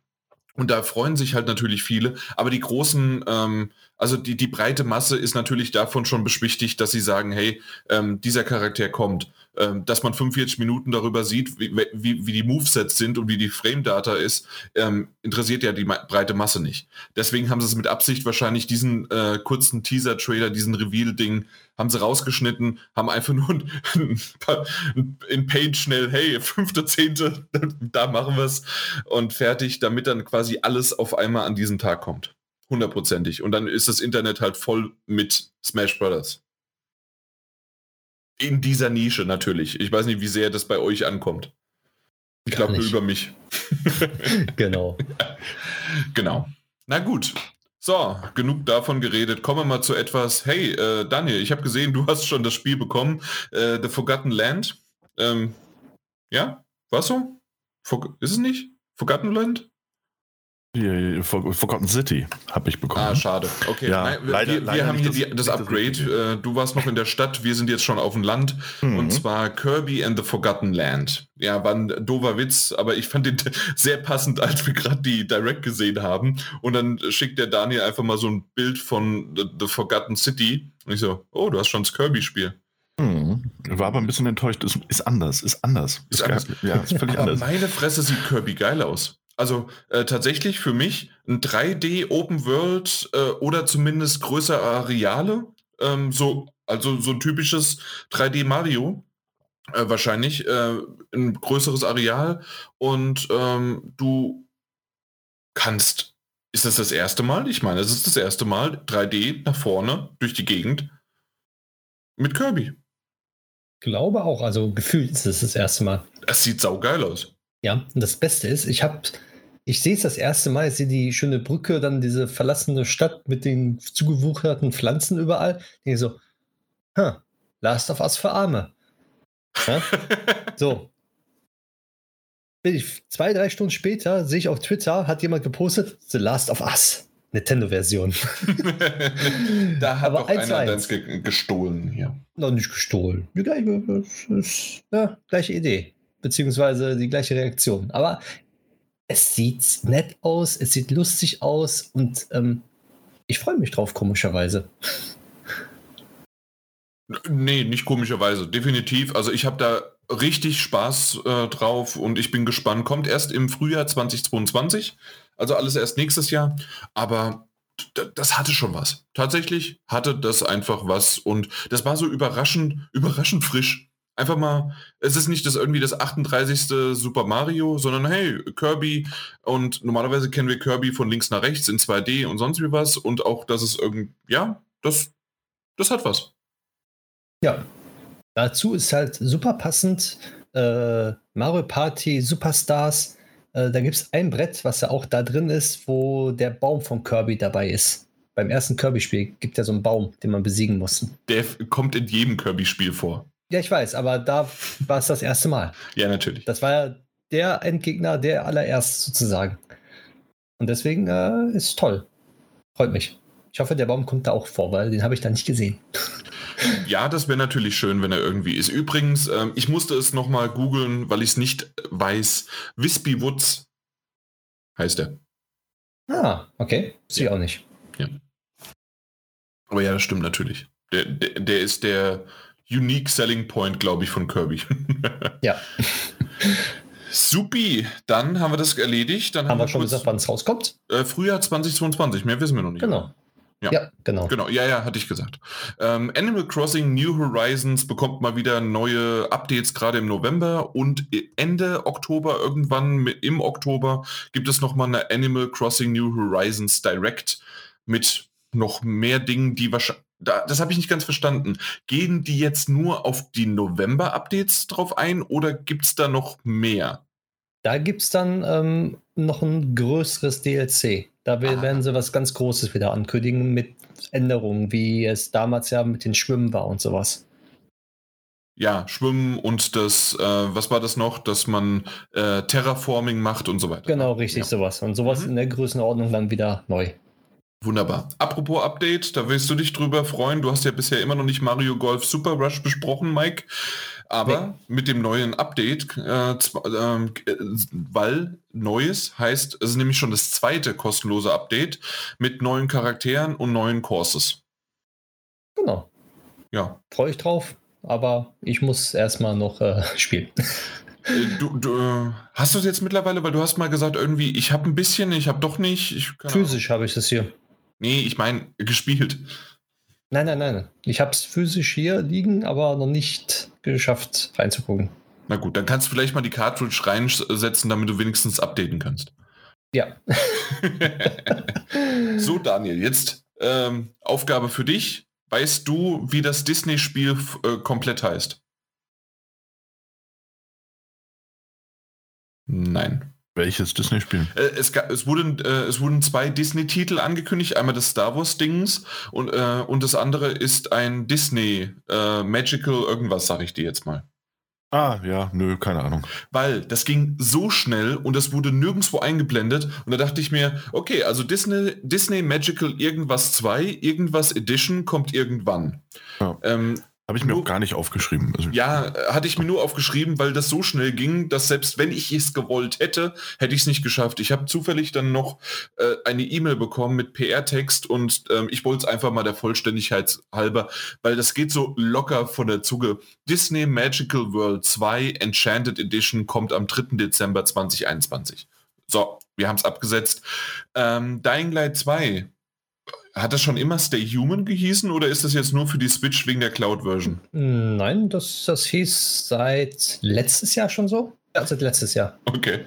Und da freuen sich halt natürlich viele, aber die großen, ähm, also die, die breite Masse ist natürlich davon schon beschwichtigt, dass sie sagen, hey, ähm, dieser Charakter kommt. Ähm, dass man 45 Minuten darüber sieht, wie, wie, wie die Movesets sind und wie die Frame-Data ist, ähm, interessiert ja die breite Masse nicht. Deswegen haben sie es mit Absicht wahrscheinlich diesen äh, kurzen Teaser-Trailer, diesen Reveal-Ding, haben sie rausgeschnitten, haben einfach nur [laughs] in Paint schnell, hey, fünfte, zehnte, [laughs] da machen wir es und fertig, damit dann quasi alles auf einmal an diesem Tag kommt. Hundertprozentig. Und dann ist das Internet halt voll mit Smash Brothers. In dieser Nische natürlich. Ich weiß nicht, wie sehr das bei euch ankommt. Ich glaube über mich. [laughs] [laughs] genau. genau. Na gut. So, genug davon geredet. Kommen wir mal zu etwas. Hey, äh, Daniel, ich habe gesehen, du hast schon das Spiel bekommen. Äh, The Forgotten Land. Ähm, ja, was so? Ist es nicht? Forgotten Land? Forgotten City habe ich bekommen. Ah, schade. Okay, ja, Nein, wir, leider, wir, leider haben hier das, die, das Upgrade. Äh, du warst noch in der Stadt, wir sind jetzt schon auf dem Land. Mhm. Und zwar Kirby and the Forgotten Land. Ja, war ein doofer Witz, aber ich fand den [laughs] sehr passend, als wir gerade die Direct gesehen haben. Und dann schickt der Daniel einfach mal so ein Bild von The, the Forgotten City. Und ich so, oh, du hast schon das Kirby-Spiel. Mhm. War aber ein bisschen enttäuscht. Ist, ist anders, ist anders. Ist, ist anders. Ja, ist völlig aber anders. Meine Fresse sieht Kirby geil aus. Also äh, tatsächlich für mich ein 3D Open World äh, oder zumindest größere Areale. Ähm, so, also so ein typisches 3D Mario. Äh, wahrscheinlich äh, ein größeres Areal und ähm, du kannst. Ist das das erste Mal? Ich meine, es ist das erste Mal 3D nach vorne durch die Gegend mit Kirby. Glaube auch, also gefühlt ist es das erste Mal. Es sieht saugeil aus. Ja, und das Beste ist, ich habe, ich sehe es das erste Mal, ich sehe die schöne Brücke, dann diese verlassene Stadt mit den zugewucherten Pflanzen überall. Ich denke so, huh, Last of Us für Arme. Ja? [laughs] so. Bin ich zwei, drei Stunden später, sehe ich auf Twitter, hat jemand gepostet, The Last of Us. Nintendo-Version. [laughs] da hat Aber doch einer deins ge gestohlen hier. Noch nicht gestohlen. Die gleiche, ja, gleiche Idee beziehungsweise die gleiche Reaktion. Aber es sieht nett aus, es sieht lustig aus und ähm, ich freue mich drauf, komischerweise. Nee, nicht komischerweise, definitiv. Also ich habe da richtig Spaß äh, drauf und ich bin gespannt. Kommt erst im Frühjahr 2022, also alles erst nächstes Jahr. Aber das hatte schon was. Tatsächlich hatte das einfach was und das war so überraschend, überraschend frisch. Einfach mal, es ist nicht das irgendwie das 38. Super Mario, sondern hey, Kirby und normalerweise kennen wir Kirby von links nach rechts in 2D und sonst wie was und auch, dass es irgendwie, ja, das, das hat was. Ja, dazu ist halt super passend äh, Mario Party Superstars. Äh, da gibt es ein Brett, was ja auch da drin ist, wo der Baum von Kirby dabei ist. Beim ersten Kirby-Spiel gibt es ja so einen Baum, den man besiegen muss. Der kommt in jedem Kirby-Spiel vor. Ja, ich weiß, aber da war es das erste Mal. Ja, natürlich. Das war ja der Endgegner, der allererst sozusagen. Und deswegen äh, ist toll. Freut mich. Ich hoffe, der Baum kommt da auch vor, weil den habe ich da nicht gesehen. Ja, das wäre natürlich schön, wenn er irgendwie ist. Übrigens, ähm, ich musste es nochmal googeln, weil ich es nicht weiß. Wispy Woods heißt er. Ah, okay. Sie ja. auch nicht. Ja. Aber ja, das stimmt natürlich. Der, der, der ist der, Unique Selling Point, glaube ich, von Kirby. [laughs] ja. Supi, dann haben wir das erledigt. Dann haben, haben wir schon kurz, gesagt, wann es rauskommt? Äh, Frühjahr 2022, mehr wissen wir noch nicht. Genau. Ja. ja, genau. Genau, ja, ja, hatte ich gesagt. Ähm, Animal Crossing New Horizons bekommt mal wieder neue Updates gerade im November und Ende Oktober, irgendwann im Oktober, gibt es nochmal eine Animal Crossing New Horizons Direct mit noch mehr Dingen, die wahrscheinlich da, das habe ich nicht ganz verstanden. Gehen die jetzt nur auf die November-Updates drauf ein oder gibt es da noch mehr? Da gibt es dann ähm, noch ein größeres DLC. Da ah. werden sie was ganz Großes wieder ankündigen mit Änderungen, wie es damals ja mit den Schwimmen war und sowas. Ja, Schwimmen und das, äh, was war das noch, dass man äh, Terraforming macht und so weiter. Genau, richtig, ja. sowas. Und sowas mhm. in der Größenordnung dann wieder neu. Wunderbar. Apropos Update, da willst du dich drüber freuen. Du hast ja bisher immer noch nicht Mario Golf Super Rush besprochen, Mike. Aber nee. mit dem neuen Update, äh, äh, weil Neues heißt, es ist nämlich schon das zweite kostenlose Update mit neuen Charakteren und neuen Courses. Genau. Ja. Freue ich drauf, aber ich muss erstmal noch äh, [laughs] spielen. Äh, du, du, äh, hast du es jetzt mittlerweile, weil du hast mal gesagt, irgendwie, ich habe ein bisschen, ich habe doch nicht. Ich, Physisch habe ich das hier. Nee, ich meine, gespielt. Nein, nein, nein. Ich habe es physisch hier liegen, aber noch nicht geschafft reinzugucken. Na gut, dann kannst du vielleicht mal die Cartridge reinsetzen, damit du wenigstens updaten kannst. Ja. [laughs] so, Daniel, jetzt ähm, Aufgabe für dich. Weißt du, wie das Disney-Spiel äh, komplett heißt? Nein. Welches Disney-Spiel? Äh, es, es, wurden, äh, es wurden zwei Disney-Titel angekündigt, einmal das Star Wars-Dings und, äh, und das andere ist ein Disney äh, Magical irgendwas, sag ich dir jetzt mal. Ah, ja, nö, keine Ahnung. Weil das ging so schnell und das wurde nirgendwo eingeblendet und da dachte ich mir, okay, also Disney, Disney Magical irgendwas 2, irgendwas Edition kommt irgendwann. Ja. Ähm, habe ich mir nur, auch gar nicht aufgeschrieben. Also ja, hatte ich mir nur aufgeschrieben, weil das so schnell ging, dass selbst wenn ich es gewollt hätte, hätte ich es nicht geschafft. Ich habe zufällig dann noch äh, eine E-Mail bekommen mit PR-Text und ähm, ich wollte es einfach mal der Vollständigkeit halber, weil das geht so locker von der Zuge. Disney Magical World 2 Enchanted Edition kommt am 3. Dezember 2021. So, wir haben es abgesetzt. Ähm, Dying Light 2 hat das schon immer Stay Human gehießen oder ist das jetzt nur für die Switch wegen der Cloud-Version? Nein, das, das hieß seit letztes Jahr schon so. Ja, seit letztes Jahr. Okay.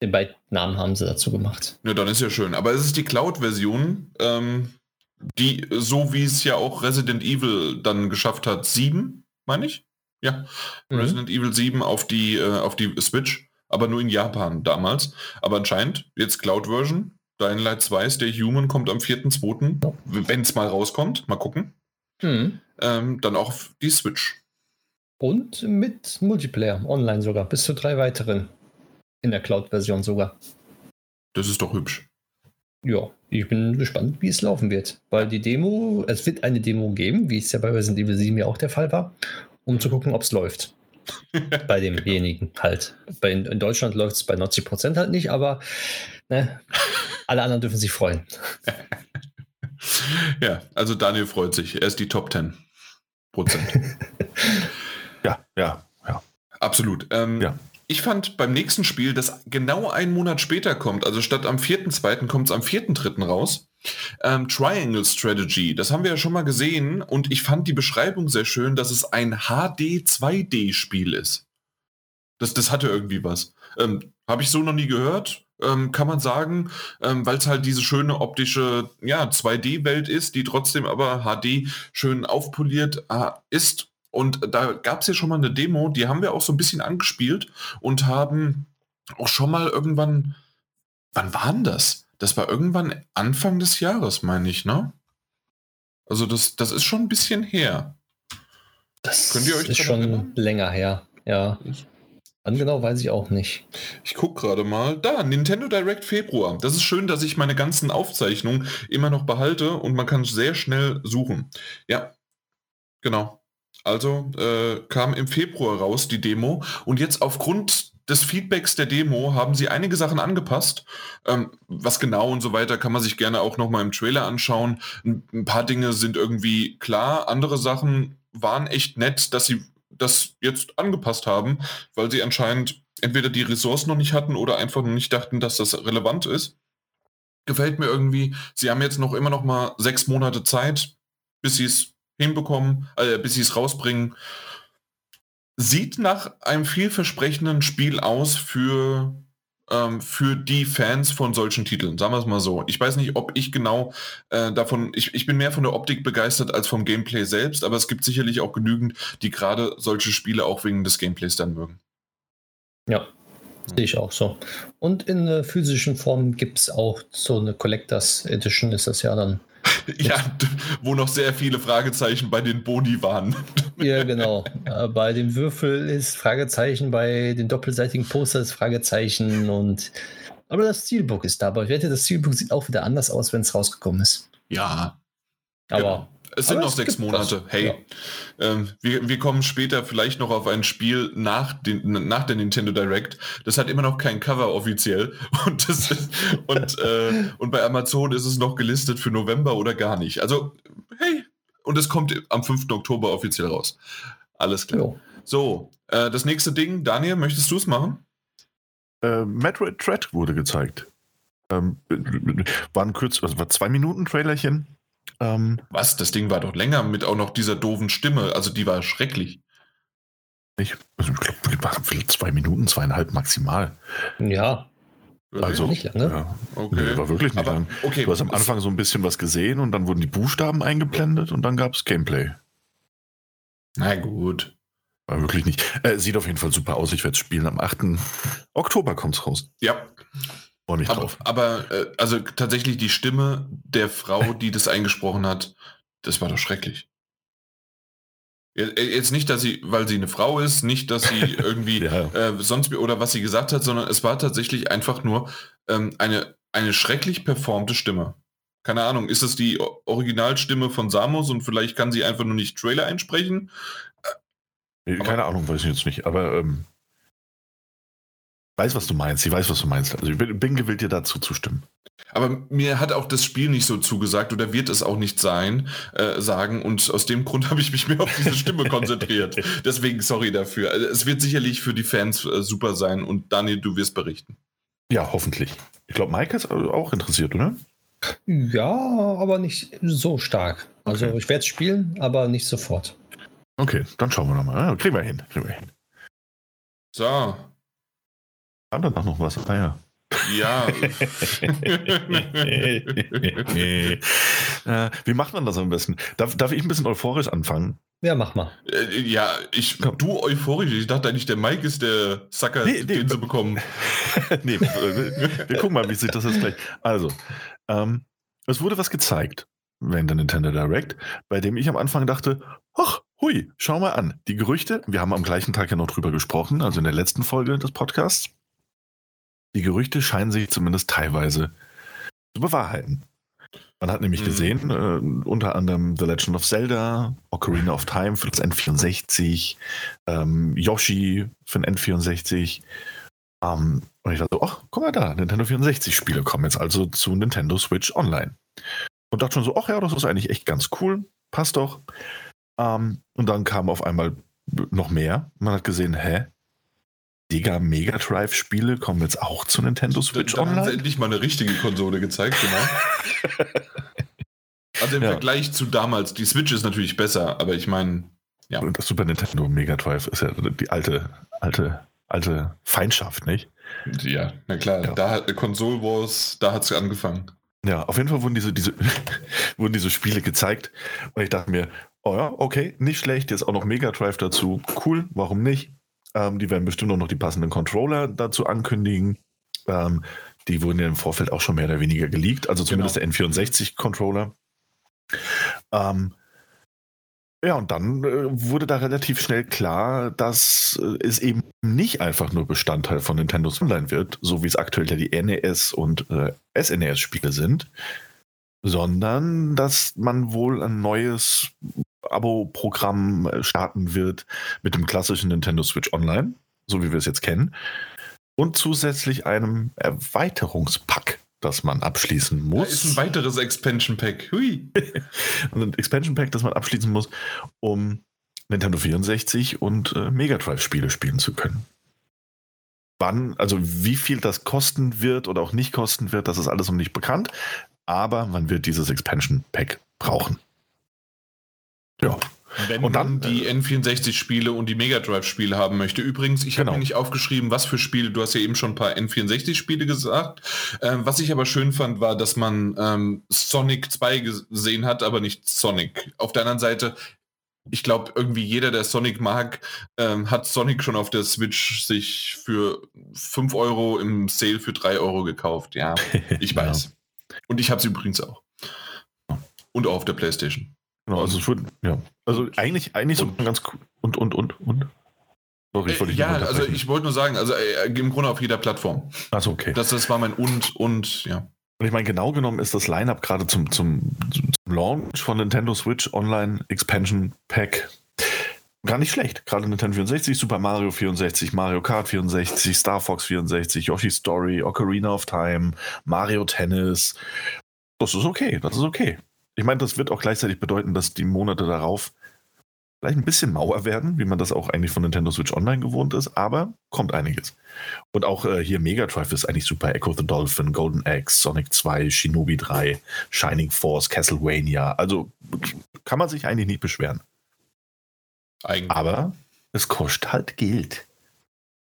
Den beiden Namen haben sie dazu gemacht. Ja, dann ist ja schön. Aber es ist die Cloud-Version, ähm, die, so wie es ja auch Resident Evil dann geschafft hat, 7, meine ich? Ja. Mhm. Resident Evil 7 auf die, äh, auf die Switch, aber nur in Japan damals. Aber anscheinend jetzt Cloud-Version Dying Light 2 Stay Human kommt am 4.2., wenn es mal rauskommt, mal gucken. Mhm. Ähm, dann auch auf die Switch. Und mit Multiplayer, online sogar, bis zu drei weiteren. In der Cloud-Version sogar. Das ist doch hübsch. Ja, ich bin gespannt, wie es laufen wird. Weil die Demo, es wird eine Demo geben, wie es ja bei Resident Evil 7 ja auch der Fall war, um zu gucken, ob es läuft. Bei demjenigen halt. Bei, in Deutschland läuft es bei 90 Prozent halt nicht, aber ne, alle anderen dürfen sich freuen. [laughs] ja, also Daniel freut sich. Er ist die Top 10 Prozent. [laughs] ja, ja, ja. Absolut. Ähm, ja. Ich fand beim nächsten Spiel, das genau einen Monat später kommt, also statt am 4.2. kommt es am 4.3. raus. Ähm, Triangle Strategy, das haben wir ja schon mal gesehen und ich fand die Beschreibung sehr schön, dass es ein HD 2D-Spiel ist. Das, das hatte irgendwie was. Ähm, Habe ich so noch nie gehört ähm, kann man sagen, ähm, weil es halt diese schöne optische ja, 2D-Welt ist, die trotzdem aber HD schön aufpoliert äh, ist. Und da gab es ja schon mal eine Demo, die haben wir auch so ein bisschen angespielt und haben auch schon mal irgendwann, wann war denn das? Das war irgendwann Anfang des Jahres, meine ich, ne? Also das, das ist schon ein bisschen her. Das Könnt ihr euch ist schon erinnern? länger her, ja. Wann genau weiß ich auch nicht. Ich gucke gerade mal. Da, Nintendo Direct Februar. Das ist schön, dass ich meine ganzen Aufzeichnungen immer noch behalte und man kann sehr schnell suchen. Ja, genau. Also äh, kam im Februar raus die Demo und jetzt aufgrund des Feedbacks der Demo haben sie einige Sachen angepasst. Ähm, was genau und so weiter kann man sich gerne auch nochmal im Trailer anschauen. Ein, paar Dinge sind irgendwie klar, andere Sachen waren echt nett, dass sie das jetzt angepasst haben, weil sie anscheinend entweder die Ressourcen noch nicht hatten oder einfach noch nicht dachten, dass das relevant ist. Gefällt mir irgendwie. Sie haben jetzt noch immer noch mal sechs Monate Zeit, bis sie es hinbekommen, äh, bis sie es rausbringen. Sieht nach einem vielversprechenden Spiel aus für ähm, für die Fans von solchen Titeln. Sagen wir es mal so. Ich weiß nicht, ob ich genau äh, davon, ich, ich bin mehr von der Optik begeistert als vom Gameplay selbst, aber es gibt sicherlich auch genügend, die gerade solche Spiele auch wegen des Gameplays dann mögen. Ja, sehe ich auch so. Und in der physischen Form gibt es auch so eine Collectors Edition, ist das ja dann. Ja, wo noch sehr viele Fragezeichen bei den Boni waren. ja, genau. Äh, bei dem Würfel ist Fragezeichen, bei den doppelseitigen Posters Fragezeichen und aber das Steelbook ist da. Aber ich wette, das Steelbook sieht auch wieder anders aus, wenn es rausgekommen ist. Ja. Aber genau. Es sind noch sechs Monate. Was. Hey, ja. ähm, wir, wir kommen später vielleicht noch auf ein Spiel nach, den, nach der Nintendo Direct. Das hat immer noch kein Cover offiziell. [laughs] Und, das ist, und, äh, und bei Amazon ist es noch gelistet für November oder gar nicht. Also, hey, und es kommt am 5. Oktober offiziell raus. Alles klar. Jo. So, äh, das nächste Ding, Daniel, möchtest du es machen? Äh, Metroid Dread wurde gezeigt. Ähm, war ein kurz, also war zwei Minuten Trailerchen ähm, Was? Das Ding war doch länger mit auch noch dieser doofen Stimme. Also die war schrecklich. Ich, also ich glaube, zwei Minuten, zweieinhalb maximal. Ja. Also, nicht lange. Ja. Okay. Nee, war wirklich nicht Aber, lang. Okay, du hast am Anfang so ein bisschen was gesehen und dann wurden die Buchstaben eingeblendet und dann gab es Gameplay. Na gut. War wirklich nicht. Äh, sieht auf jeden Fall super aus. Ich werde es spielen. Am 8. Oktober kommt es raus. Ja. Freue mich aber, drauf. Aber äh, also tatsächlich die Stimme der Frau, die das eingesprochen hat, das war doch schrecklich. Äh, jetzt nicht, dass sie, weil sie eine Frau ist, nicht, dass sie [laughs] irgendwie ja. äh, sonst oder was sie gesagt hat, sondern es war tatsächlich einfach nur ähm, eine, eine schrecklich performte Stimme. Keine Ahnung, ist es die Originalstimme von Samus und vielleicht kann sie einfach nur nicht Trailer einsprechen? Keine Ahnung, weiß ich jetzt nicht, aber ähm, weiß, was du meinst. Ich weiß, was du meinst. Also ich bin, bin gewillt, dir dazu zu stimmen. Aber mir hat auch das Spiel nicht so zugesagt oder wird es auch nicht sein, äh, sagen. Und aus dem Grund [laughs] habe ich mich mehr auf diese Stimme konzentriert. [laughs] Deswegen sorry dafür. Also es wird sicherlich für die Fans äh, super sein und Daniel, du wirst berichten. Ja, hoffentlich. Ich glaube, Mike ist auch interessiert, oder? Ja, aber nicht so stark. Also okay. ich werde es spielen, aber nicht sofort. Okay, dann schauen wir nochmal. Kriegen wir hin. Kriegen wir hin. So, war danach noch was? Ah ja. Ja. [laughs] [laughs] äh, wie macht man das am besten? Darf, darf, ich ein bisschen euphorisch anfangen? Ja, mach mal. Äh, ja, ich, du euphorisch. Ich dachte eigentlich, der Mike ist der Sacker, nee, nee, den sie bekommen. [laughs] nee, wir gucken mal, wie sich das jetzt gleich. Also, ähm, es wurde was gezeigt während der Nintendo Direct, bei dem ich am Anfang dachte, ach, hui, schau mal an. Die Gerüchte, wir haben am gleichen Tag ja noch drüber gesprochen, also in der letzten Folge des Podcasts. Die Gerüchte scheinen sich zumindest teilweise zu bewahrheiten. Man hat nämlich mhm. gesehen, äh, unter anderem The Legend of Zelda, Ocarina of Time für das N64, ähm, Yoshi für den N64. Ähm, und ich dachte so, ach, guck mal da, Nintendo 64-Spiele kommen jetzt also zu Nintendo Switch Online. Und dachte schon so, ach ja, das ist eigentlich echt ganz cool, passt doch. Ähm, und dann kam auf einmal noch mehr. Man hat gesehen, hä, Sega Mega Drive Spiele kommen jetzt auch zu Nintendo Switch da, da Online. Haben sie endlich mal eine richtige Konsole gezeigt, genau. [laughs] also im ja. Vergleich zu damals, die Switch ist natürlich besser, aber ich meine, ja. Das Super Nintendo Mega Drive ist ja die alte, alte, alte Feindschaft, nicht? Ja, na klar, ja. da hat Console Wars, da hat es angefangen. Ja, auf jeden Fall wurden diese, diese, [laughs] wurden diese Spiele gezeigt und ich dachte mir, oh ja, okay, nicht schlecht, jetzt auch noch Mega Drive dazu, cool, warum nicht? Ähm, die werden bestimmt auch noch die passenden Controller dazu ankündigen. Ähm, die wurden ja im Vorfeld auch schon mehr oder weniger geleakt, also zumindest genau. der N64-Controller. Ähm, ja, und dann äh, wurde da relativ schnell klar, dass äh, es eben nicht einfach nur Bestandteil von Nintendo Online wird, so wie es aktuell ja die NES und äh, SNES-Spiele sind, sondern dass man wohl ein neues Abo-Programm äh, starten wird mit dem klassischen Nintendo Switch Online, so wie wir es jetzt kennen, und zusätzlich einem Erweiterungspack, das man abschließen muss. Da ist ein weiteres Expansion Pack. Hui. [laughs] ein Expansion Pack, das man abschließen muss, um Nintendo 64 und äh, Mega Drive Spiele spielen zu können. Wann, also wie viel das kosten wird oder auch nicht kosten wird, das ist alles noch nicht bekannt. Aber man wird dieses Expansion Pack brauchen. Ja. Wenn und dann, man die äh, N64-Spiele und die Mega Drive-Spiele haben möchte. Übrigens, ich genau. habe mir nicht aufgeschrieben, was für Spiele. Du hast ja eben schon ein paar N64-Spiele gesagt. Ähm, was ich aber schön fand, war, dass man ähm, Sonic 2 gesehen hat, aber nicht Sonic. Auf der anderen Seite, ich glaube, irgendwie jeder, der Sonic mag, ähm, hat Sonic schon auf der Switch sich für 5 Euro im Sale für 3 Euro gekauft. Ja, [laughs] ich weiß. ja. Und ich habe sie übrigens auch. Und auch auf der Playstation. Genau, also es wird, ja. Also eigentlich, eigentlich so ganz cool. Und, und, und, und. Sorry, ich wollte äh, ja, also ich wollte nur sagen, also äh, im Grunde auf jeder Plattform. Achso, okay. Das, das war mein und, und, ja. Und ich meine, genau genommen ist das Line-Up gerade zum, zum, zum Launch von Nintendo Switch Online Expansion Pack gar nicht schlecht. Gerade Nintendo 64, Super Mario 64, Mario Kart 64, Star Fox 64, Yoshi's Story, Ocarina of Time, Mario Tennis. Das ist okay, das ist okay. Ich meine, das wird auch gleichzeitig bedeuten, dass die Monate darauf vielleicht ein bisschen Mauer werden, wie man das auch eigentlich von Nintendo Switch Online gewohnt ist, aber kommt einiges. Und auch äh, hier Mega Drive ist eigentlich super. Echo the Dolphin, Golden Axe, Sonic 2, Shinobi 3, Shining Force, Castlevania. Also kann man sich eigentlich nicht beschweren. Eigentlich. Aber es kostet halt Geld.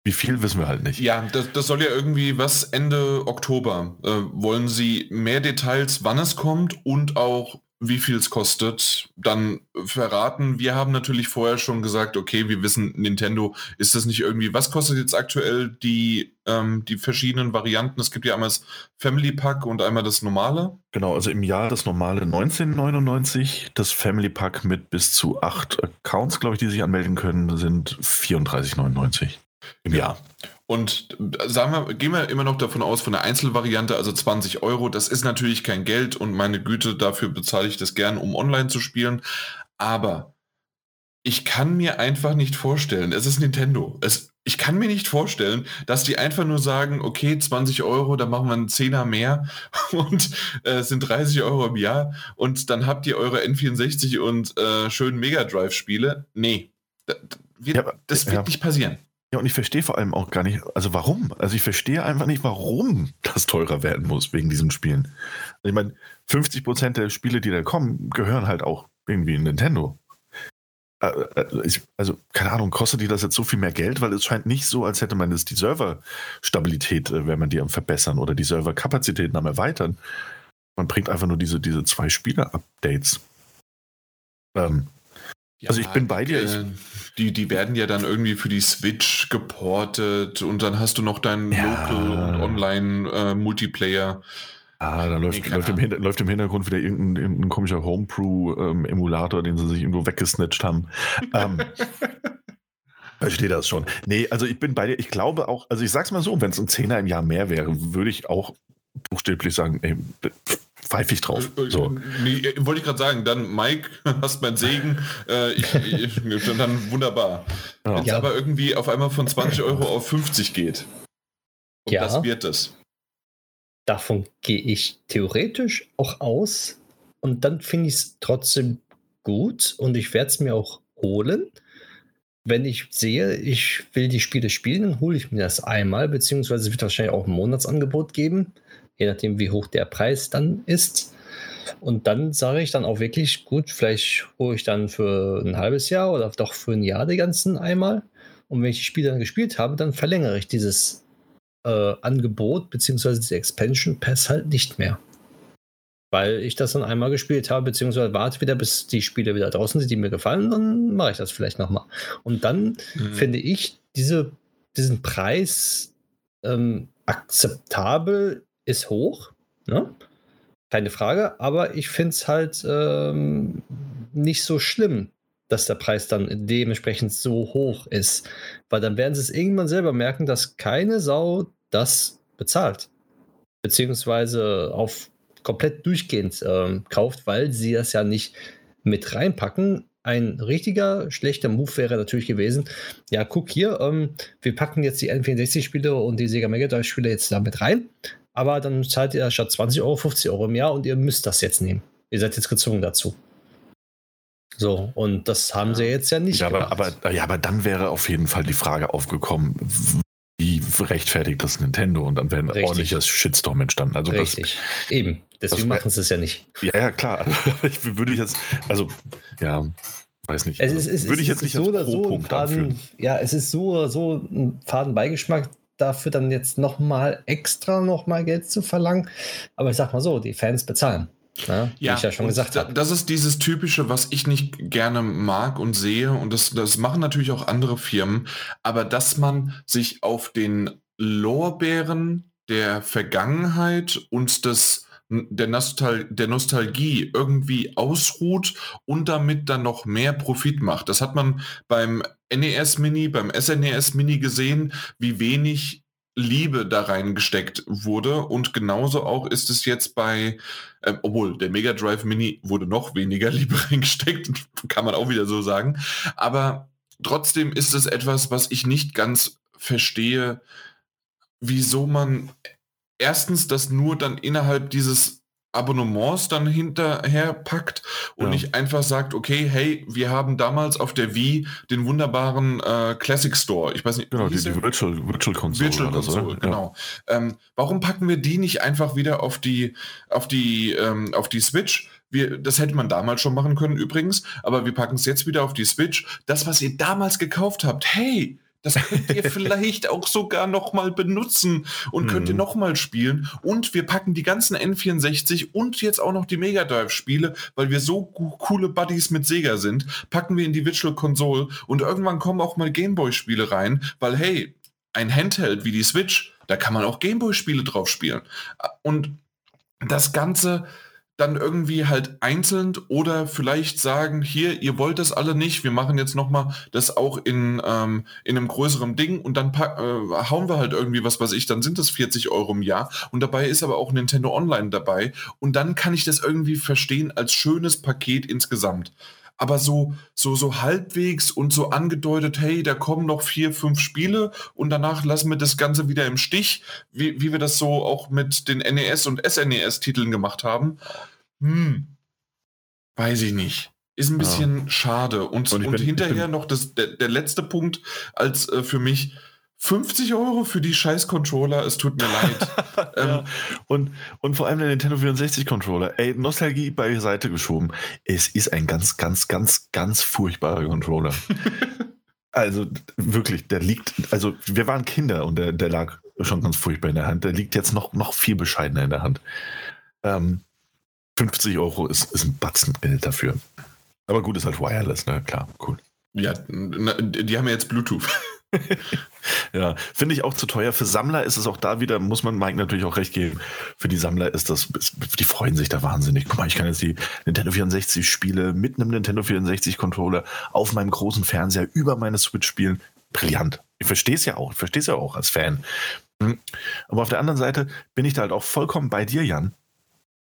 Wie viel wissen wir halt nicht. Ja, das, das soll ja irgendwie was Ende Oktober. Äh, wollen Sie mehr Details, wann es kommt und auch wie viel es kostet, dann verraten. Wir haben natürlich vorher schon gesagt, okay, wir wissen, Nintendo, ist das nicht irgendwie, was kostet jetzt aktuell die, ähm, die verschiedenen Varianten? Es gibt ja einmal das Family Pack und einmal das normale. Genau, also im Jahr das normale 1999, das Family Pack mit bis zu acht Accounts, glaube ich, die sich anmelden können, sind 34,99 im ja. Jahr. Und äh, sagen wir, gehen wir immer noch davon aus, von der Einzelvariante, also 20 Euro, das ist natürlich kein Geld und meine Güte, dafür bezahle ich das gern, um online zu spielen. Aber ich kann mir einfach nicht vorstellen, es ist Nintendo. Es, ich kann mir nicht vorstellen, dass die einfach nur sagen, okay, 20 Euro, da machen wir einen Zehner mehr [laughs] und äh, sind 30 Euro im Jahr und dann habt ihr eure N64 und äh, schönen Mega Drive Spiele. Nee, das wird, das wird ja. nicht passieren. Ja, und ich verstehe vor allem auch gar nicht, also warum? Also ich verstehe einfach nicht, warum [laughs] das teurer werden muss wegen diesen Spielen. Ich meine, 50 Prozent der Spiele, die da kommen, gehören halt auch irgendwie in Nintendo. Also, keine Ahnung, kostet die das jetzt so viel mehr Geld? Weil es scheint nicht so, als hätte man jetzt die Serverstabilität, äh, wenn man die am Verbessern oder die Serverkapazitäten am Erweitern. Man bringt einfach nur diese, diese zwei Spieler-Updates. Ähm, ja, also ich bin bei dir. Ich, die, die werden ja dann irgendwie für die Switch geportet und dann hast du noch deinen ja. Local und Online äh, Multiplayer. Ah, da läuft, nee, läuft, im läuft, im Hintergrund wieder irgendein, irgendein komischer Homebrew-Emulator, ähm, den sie sich irgendwo weggesnitcht haben. ähm, [laughs] Verstehe das schon. Nee, also ich bin bei dir. Ich glaube auch, also ich sag's mal so, wenn es ein Zehner im Jahr mehr wäre, würde ich auch buchstäblich sagen, ey, pfeife ich drauf. Äh, äh, so. Nee, äh, wollte ich gerade sagen, dann Mike, [laughs] hast mein Segen, äh, ich, ich, dann wunderbar. Ja. Wenn es aber irgendwie auf einmal von 20 Euro auf 50 geht. Und ja. das wird es. Davon gehe ich theoretisch auch aus. Und dann finde ich es trotzdem gut und ich werde es mir auch holen. Wenn ich sehe, ich will die Spiele spielen, dann hole ich mir das einmal, beziehungsweise wird wahrscheinlich auch ein Monatsangebot geben je nachdem, wie hoch der Preis dann ist. Und dann sage ich dann auch wirklich, gut, vielleicht hole ich dann für ein halbes Jahr oder doch für ein Jahr die ganzen einmal. Und wenn ich die Spiele dann gespielt habe, dann verlängere ich dieses äh, Angebot beziehungsweise diese Expansion Pass halt nicht mehr. Weil ich das dann einmal gespielt habe, beziehungsweise warte wieder, bis die Spiele wieder draußen sind, die mir gefallen, dann mache ich das vielleicht nochmal. Und dann mhm. finde ich diese, diesen Preis ähm, akzeptabel ist hoch, ne? keine Frage, aber ich finde es halt ähm, nicht so schlimm, dass der Preis dann dementsprechend so hoch ist, weil dann werden sie es irgendwann selber merken, dass keine Sau das bezahlt, beziehungsweise auf komplett durchgehend ähm, kauft, weil sie das ja nicht mit reinpacken. Ein richtiger schlechter Move wäre natürlich gewesen, ja, guck hier, ähm, wir packen jetzt die N64-Spiele und die Sega Mega Drive-Spiele jetzt da mit rein aber dann zahlt ihr statt 20 Euro 50 Euro im Jahr und ihr müsst das jetzt nehmen. Ihr seid jetzt gezwungen dazu. So, und das haben sie jetzt ja nicht. Ja aber, aber, ja, aber dann wäre auf jeden Fall die Frage aufgekommen, wie rechtfertigt das Nintendo? Und dann wäre ein Richtig. ordentliches Shitstorm entstanden. Also Richtig, das, eben. Deswegen machen sie es ja nicht. Ja, ja, klar. [laughs] ich würde ich jetzt, also, ja, weiß nicht. Es ist, es würde ich jetzt nicht so oder so Faden, Ja, es ist so so ein Fadenbeigeschmack dafür dann jetzt nochmal extra nochmal Geld zu verlangen. Aber ich sag mal so, die Fans bezahlen. Ja, wie ich ja schon gesagt habe. Das ist dieses typische, was ich nicht gerne mag und sehe. Und das, das machen natürlich auch andere Firmen. Aber dass man sich auf den Lorbeeren der Vergangenheit und des der, Nostal der Nostalgie irgendwie ausruht und damit dann noch mehr Profit macht. Das hat man beim NES Mini, beim SNES Mini gesehen, wie wenig Liebe da reingesteckt wurde. Und genauso auch ist es jetzt bei, äh, obwohl der Mega Drive Mini wurde noch weniger [laughs] Liebe reingesteckt, [laughs] kann man auch wieder so sagen. Aber trotzdem ist es etwas, was ich nicht ganz verstehe, wieso man erstens das nur dann innerhalb dieses Abonnements dann hinterher packt und ja. nicht einfach sagt, okay, hey, wir haben damals auf der Wii den wunderbaren äh, Classic Store. Ich weiß nicht, genau, die, die Virtual, Virtual Console. Virtual Console, so. genau. Ja. Ähm, warum packen wir die nicht einfach wieder auf die, auf die, ähm, auf die Switch? Wir, das hätte man damals schon machen können übrigens, aber wir packen es jetzt wieder auf die Switch. Das, was ihr damals gekauft habt, hey, das könnt ihr [laughs] vielleicht auch sogar noch mal benutzen und mhm. könnt ihr noch mal spielen. Und wir packen die ganzen N64 und jetzt auch noch die Mega Drive Spiele, weil wir so coole Buddies mit Sega sind, packen wir in die Virtual Console und irgendwann kommen auch mal Gameboy Spiele rein, weil hey, ein Handheld wie die Switch, da kann man auch Gameboy Spiele drauf spielen. Und das Ganze dann irgendwie halt einzeln oder vielleicht sagen, hier, ihr wollt das alle nicht, wir machen jetzt nochmal das auch in, ähm, in einem größeren Ding und dann äh, hauen wir halt irgendwie, was weiß ich, dann sind das 40 Euro im Jahr und dabei ist aber auch Nintendo Online dabei und dann kann ich das irgendwie verstehen als schönes Paket insgesamt. Aber so, so, so halbwegs und so angedeutet, hey, da kommen noch vier, fünf Spiele und danach lassen wir das Ganze wieder im Stich, wie, wie wir das so auch mit den NES und SNES-Titeln gemacht haben. Hm, weiß ich nicht. Ist ein bisschen ja. schade. Und, und, und bin, hinterher noch das, der, der letzte Punkt als äh, für mich, 50 Euro für die scheiß Controller, es tut mir leid. [laughs] ja. ähm, und, und vor allem der Nintendo 64 Controller. Ey, Nostalgie beiseite geschoben. Es ist ein ganz, ganz, ganz, ganz furchtbarer Controller. [laughs] also wirklich, der liegt, also wir waren Kinder und der, der lag schon ganz furchtbar in der Hand. Der liegt jetzt noch, noch viel bescheidener in der Hand. Ähm, 50 Euro ist, ist ein Batzen Geld dafür. Aber gut, ist halt wireless, ne? Klar, cool. Ja, die haben ja jetzt Bluetooth. [laughs] ja, finde ich auch zu teuer. Für Sammler ist es auch da wieder, muss man Mike natürlich auch recht geben. Für die Sammler ist das, die freuen sich da wahnsinnig. Guck mal, ich kann jetzt die Nintendo 64 Spiele mit einem Nintendo 64 Controller auf meinem großen Fernseher über meine Switch spielen. Brillant. Ich verstehe es ja auch, ich verstehe es ja auch als Fan. Hm. Aber auf der anderen Seite bin ich da halt auch vollkommen bei dir, Jan.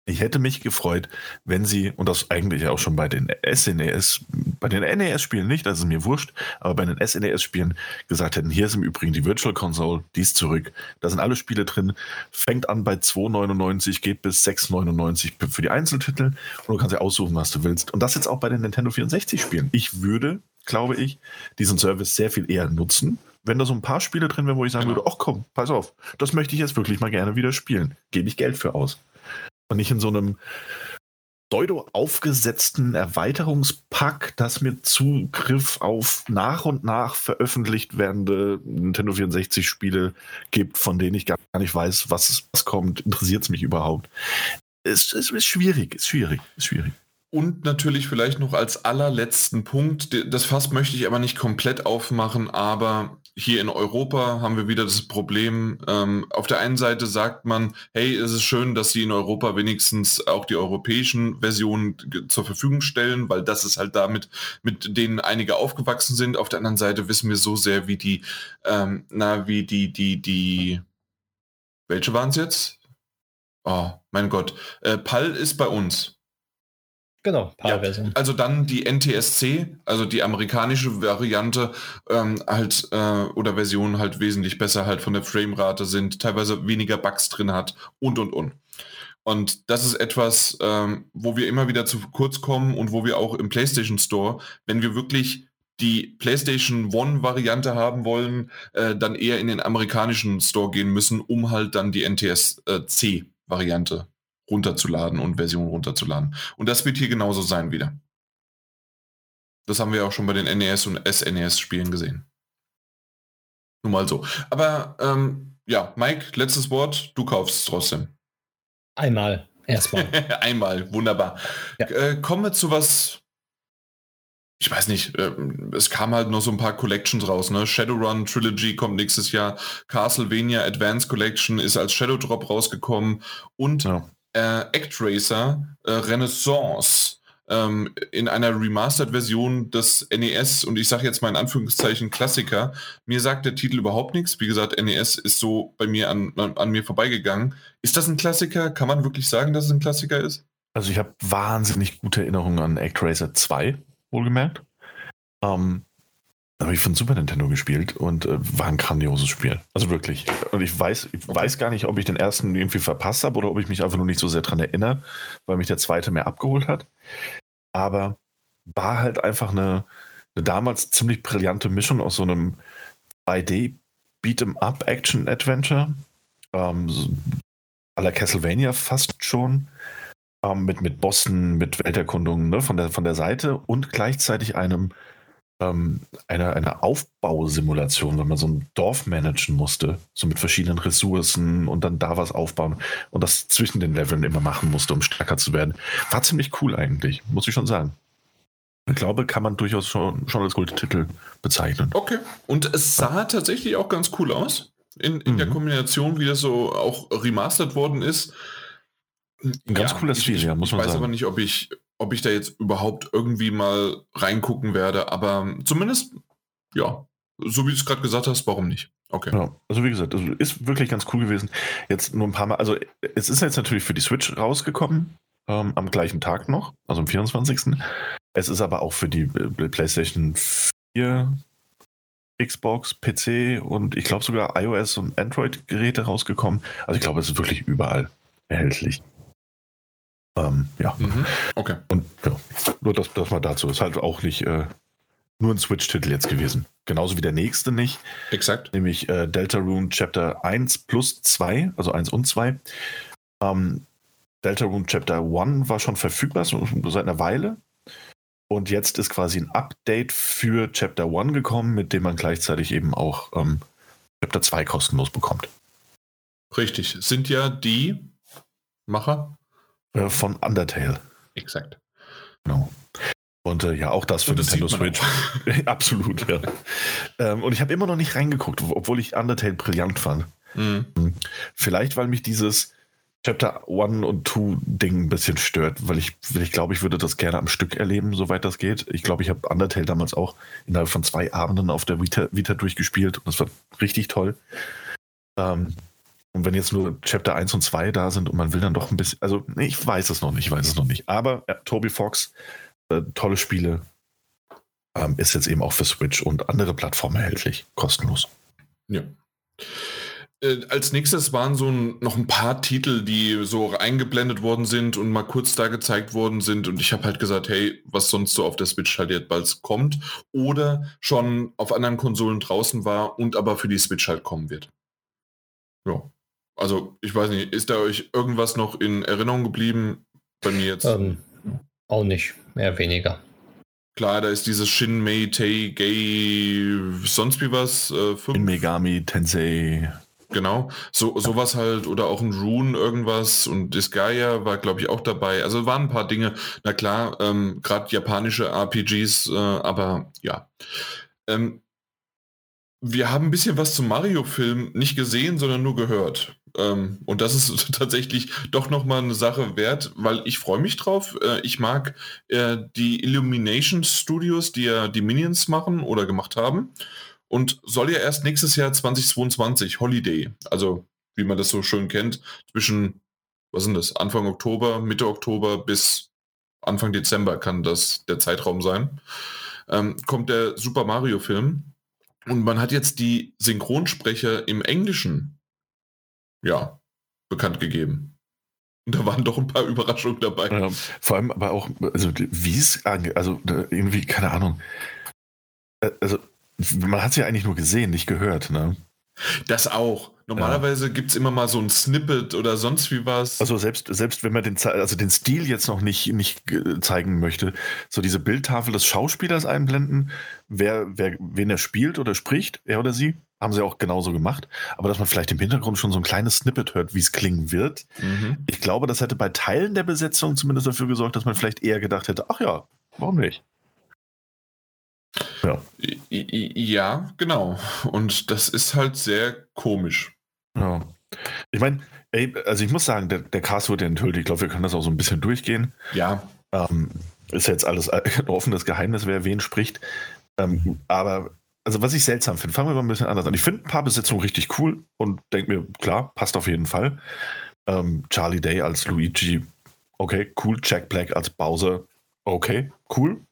Ich hätte mich gefreut, wenn sie, und das eigentlich auch schon bei den SNES, bei den NES-Spielen nicht, das ist mir wurscht, aber bei den SNES-Spielen gesagt hätten, hier ist im Übrigen die Virtual Console, die ist zurück. Da sind alle Spiele drin, fängt an bei 2,99, geht bis 6,99 für die Einzeltitel und du kannst ja aussuchen, was du willst. Und das jetzt auch bei den Nintendo 64-Spielen. Ich würde, glaube ich, diesen Service sehr viel eher nutzen, wenn da so ein paar Spiele drin wären, wo ich sagen genau. würde, ach komm, pass auf, das möchte ich jetzt wirklich mal gerne wieder spielen. Gebe ich Geld für aus. Und nicht in so einem pseudo aufgesetzten Erweiterungspack, das mir Zugriff auf nach und nach veröffentlicht werdende Nintendo 64 Spiele gibt, von denen ich gar nicht weiß, was, was kommt, interessiert es mich überhaupt. Es, es ist schwierig, ist schwierig, ist schwierig. Und natürlich vielleicht noch als allerletzten Punkt, das Fass möchte ich aber nicht komplett aufmachen, aber hier in Europa haben wir wieder das Problem, ähm, auf der einen Seite sagt man, hey, es ist schön, dass sie in Europa wenigstens auch die europäischen Versionen zur Verfügung stellen, weil das ist halt damit, mit denen einige aufgewachsen sind. Auf der anderen Seite wissen wir so sehr, wie die, ähm, na, wie die, die, die, welche waren es jetzt? Oh, mein Gott. Äh, PAL ist bei uns. Genau, PAL-Version. Ja, also dann die NTSC, also die amerikanische Variante, ähm, halt äh, oder Version halt wesentlich besser halt von der Framerate sind, teilweise weniger Bugs drin hat und und und. Und das ist etwas, ähm, wo wir immer wieder zu kurz kommen und wo wir auch im PlayStation Store, wenn wir wirklich die PlayStation One-Variante haben wollen, äh, dann eher in den amerikanischen Store gehen müssen, um halt dann die NTSC-Variante runterzuladen und Versionen runterzuladen. Und das wird hier genauso sein wieder. Das haben wir auch schon bei den NES und SNES-Spielen gesehen. Nur mal so. Aber ähm, ja, Mike, letztes Wort, du kaufst es trotzdem. Einmal. Erstmal. [laughs] Einmal, wunderbar. Ja. Äh, kommen wir zu was. Ich weiß nicht, äh, es kam halt noch so ein paar Collections raus, ne? Shadowrun Trilogy kommt nächstes Jahr, Castlevania Advanced Collection ist als Shadow Drop rausgekommen und ja. Äh, Actracer äh, Renaissance ähm, in einer Remastered-Version des NES und ich sage jetzt mal in Anführungszeichen Klassiker. Mir sagt der Titel überhaupt nichts. Wie gesagt, NES ist so bei mir an, an, an mir vorbeigegangen. Ist das ein Klassiker? Kann man wirklich sagen, dass es ein Klassiker ist? Also ich habe wahnsinnig gute Erinnerungen an ActRacer 2, wohlgemerkt. Ähm, habe ich von Super Nintendo gespielt und äh, war ein grandioses Spiel. Also wirklich. Und ich weiß, ich weiß gar nicht, ob ich den ersten irgendwie verpasst habe oder ob ich mich einfach nur nicht so sehr daran erinnere, weil mich der zweite mehr abgeholt hat. Aber war halt einfach eine, eine damals ziemlich brillante Mischung aus so einem 2D Beat'em Up Action Adventure, ähm, so à la Castlevania fast schon, ähm, mit, mit Bossen, mit Welterkundungen ne, von, der, von der Seite und gleichzeitig einem ähm, eine, eine Aufbausimulation, wenn man so ein Dorf managen musste, so mit verschiedenen Ressourcen und dann da was aufbauen und das zwischen den Leveln immer machen musste, um stärker zu werden. War ziemlich cool eigentlich, muss ich schon sagen. Ich glaube, kann man durchaus schon, schon als Titel bezeichnen. Okay. Und es sah tatsächlich auch ganz cool aus. In, in mhm. der Kombination, wie das so auch remastert worden ist. Ein ganz ja, cooler Stil, ja, muss man sagen. Ich weiß aber nicht, ob ich, ob ich da jetzt überhaupt irgendwie mal reingucken werde, aber zumindest, ja, so wie du es gerade gesagt hast, warum nicht? Okay. Ja, also wie gesagt, also ist wirklich ganz cool gewesen. Jetzt nur ein paar Mal, also es ist jetzt natürlich für die Switch rausgekommen, ähm, am gleichen Tag noch, also am 24. Es ist aber auch für die äh, PlayStation 4, Xbox, PC und ich glaube sogar iOS und Android-Geräte rausgekommen. Also ich glaube, es ist wirklich überall erhältlich. Ähm, ja. Mhm. Okay. Und ja, nur das, das mal dazu. Ist halt auch nicht äh, nur ein Switch-Titel jetzt gewesen. Genauso wie der nächste nicht. Exakt. Nämlich äh, Deltarune Chapter 1 plus 2, also 1 und 2. Ähm, Deltarune Chapter 1 war schon verfügbar, so, seit einer Weile. Und jetzt ist quasi ein Update für Chapter 1 gekommen, mit dem man gleichzeitig eben auch ähm, Chapter 2 kostenlos bekommt. Richtig. Sind ja die Macher äh, von Undertale. Exakt. Genau. Und äh, ja, auch das für das Nintendo Switch. [laughs] Absolut, ja. ähm, und ich habe immer noch nicht reingeguckt, obwohl ich Undertale brillant fand. Mhm. Hm. Vielleicht, weil mich dieses Chapter 1 und 2 Ding ein bisschen stört, weil ich, weil ich glaube, ich würde das gerne am Stück erleben, soweit das geht. Ich glaube, ich habe Undertale damals auch innerhalb von zwei Abenden auf der Vita, Vita durchgespielt und das war richtig toll. Ähm, und wenn jetzt nur Chapter 1 und 2 da sind und man will dann doch ein bisschen, also ich weiß es noch nicht, ich weiß es noch nicht. Aber ja, Toby Fox, äh, tolle Spiele, ähm, ist jetzt eben auch für Switch und andere Plattformen erhältlich, kostenlos. Ja. Äh, als nächstes waren so ein, noch ein paar Titel, die so eingeblendet worden sind und mal kurz da gezeigt worden sind. Und ich habe halt gesagt, hey, was sonst so auf der Switch halt jetzt bald kommt oder schon auf anderen Konsolen draußen war und aber für die Switch halt kommen wird. Ja. Also, ich weiß nicht, ist da euch irgendwas noch in Erinnerung geblieben? Bei mir jetzt? Ähm, auch nicht, mehr weniger. Klar, da ist dieses Shin Mei Tei Gei, sonst wie was. Äh, Shin Megami Tensei. Genau, so sowas halt oder auch ein Rune irgendwas und Disgaea war glaube ich auch dabei. Also waren ein paar Dinge. Na klar, ähm, gerade japanische RPGs, äh, aber ja. Ähm, wir haben ein bisschen was zum Mario-Film nicht gesehen, sondern nur gehört. Ähm, und das ist [laughs] tatsächlich doch nochmal eine Sache wert, weil ich freue mich drauf. Äh, ich mag äh, die Illumination Studios, die ja die Minions machen oder gemacht haben. Und soll ja erst nächstes Jahr 2022, Holiday, also wie man das so schön kennt, zwischen, was sind das, Anfang Oktober, Mitte Oktober bis Anfang Dezember kann das der Zeitraum sein, ähm, kommt der Super Mario-Film. Und man hat jetzt die Synchronsprecher im Englischen ja, bekannt gegeben. Und da waren doch ein paar Überraschungen dabei. Ja, vor allem aber auch, also wie es, also irgendwie, keine Ahnung. Also man hat es ja eigentlich nur gesehen, nicht gehört, ne? Das auch. Normalerweise ja. gibt es immer mal so ein Snippet oder sonst wie was. Also selbst, selbst wenn man den, also den Stil jetzt noch nicht, nicht zeigen möchte, so diese Bildtafel des Schauspielers einblenden, wer, wer, wen er spielt oder spricht, er oder sie, haben sie auch genauso gemacht. Aber dass man vielleicht im Hintergrund schon so ein kleines Snippet hört, wie es klingen wird. Mhm. Ich glaube, das hätte bei Teilen der Besetzung zumindest dafür gesorgt, dass man vielleicht eher gedacht hätte, ach ja, warum nicht? Ja. Ja, genau. Und das ist halt sehr komisch. Ja. Ich meine, also ich muss sagen, der, der Cast wird ja enthüllt. Ich glaube, wir können das auch so ein bisschen durchgehen. Ja. Ähm, ist jetzt alles ein offenes Geheimnis, wer wen spricht. Ähm, aber, also was ich seltsam finde, fangen wir mal ein bisschen anders an. Ich finde ein paar Besetzungen richtig cool und denke mir, klar, passt auf jeden Fall. Ähm, Charlie Day als Luigi, okay, cool. Jack Black als Bowser, okay, cool.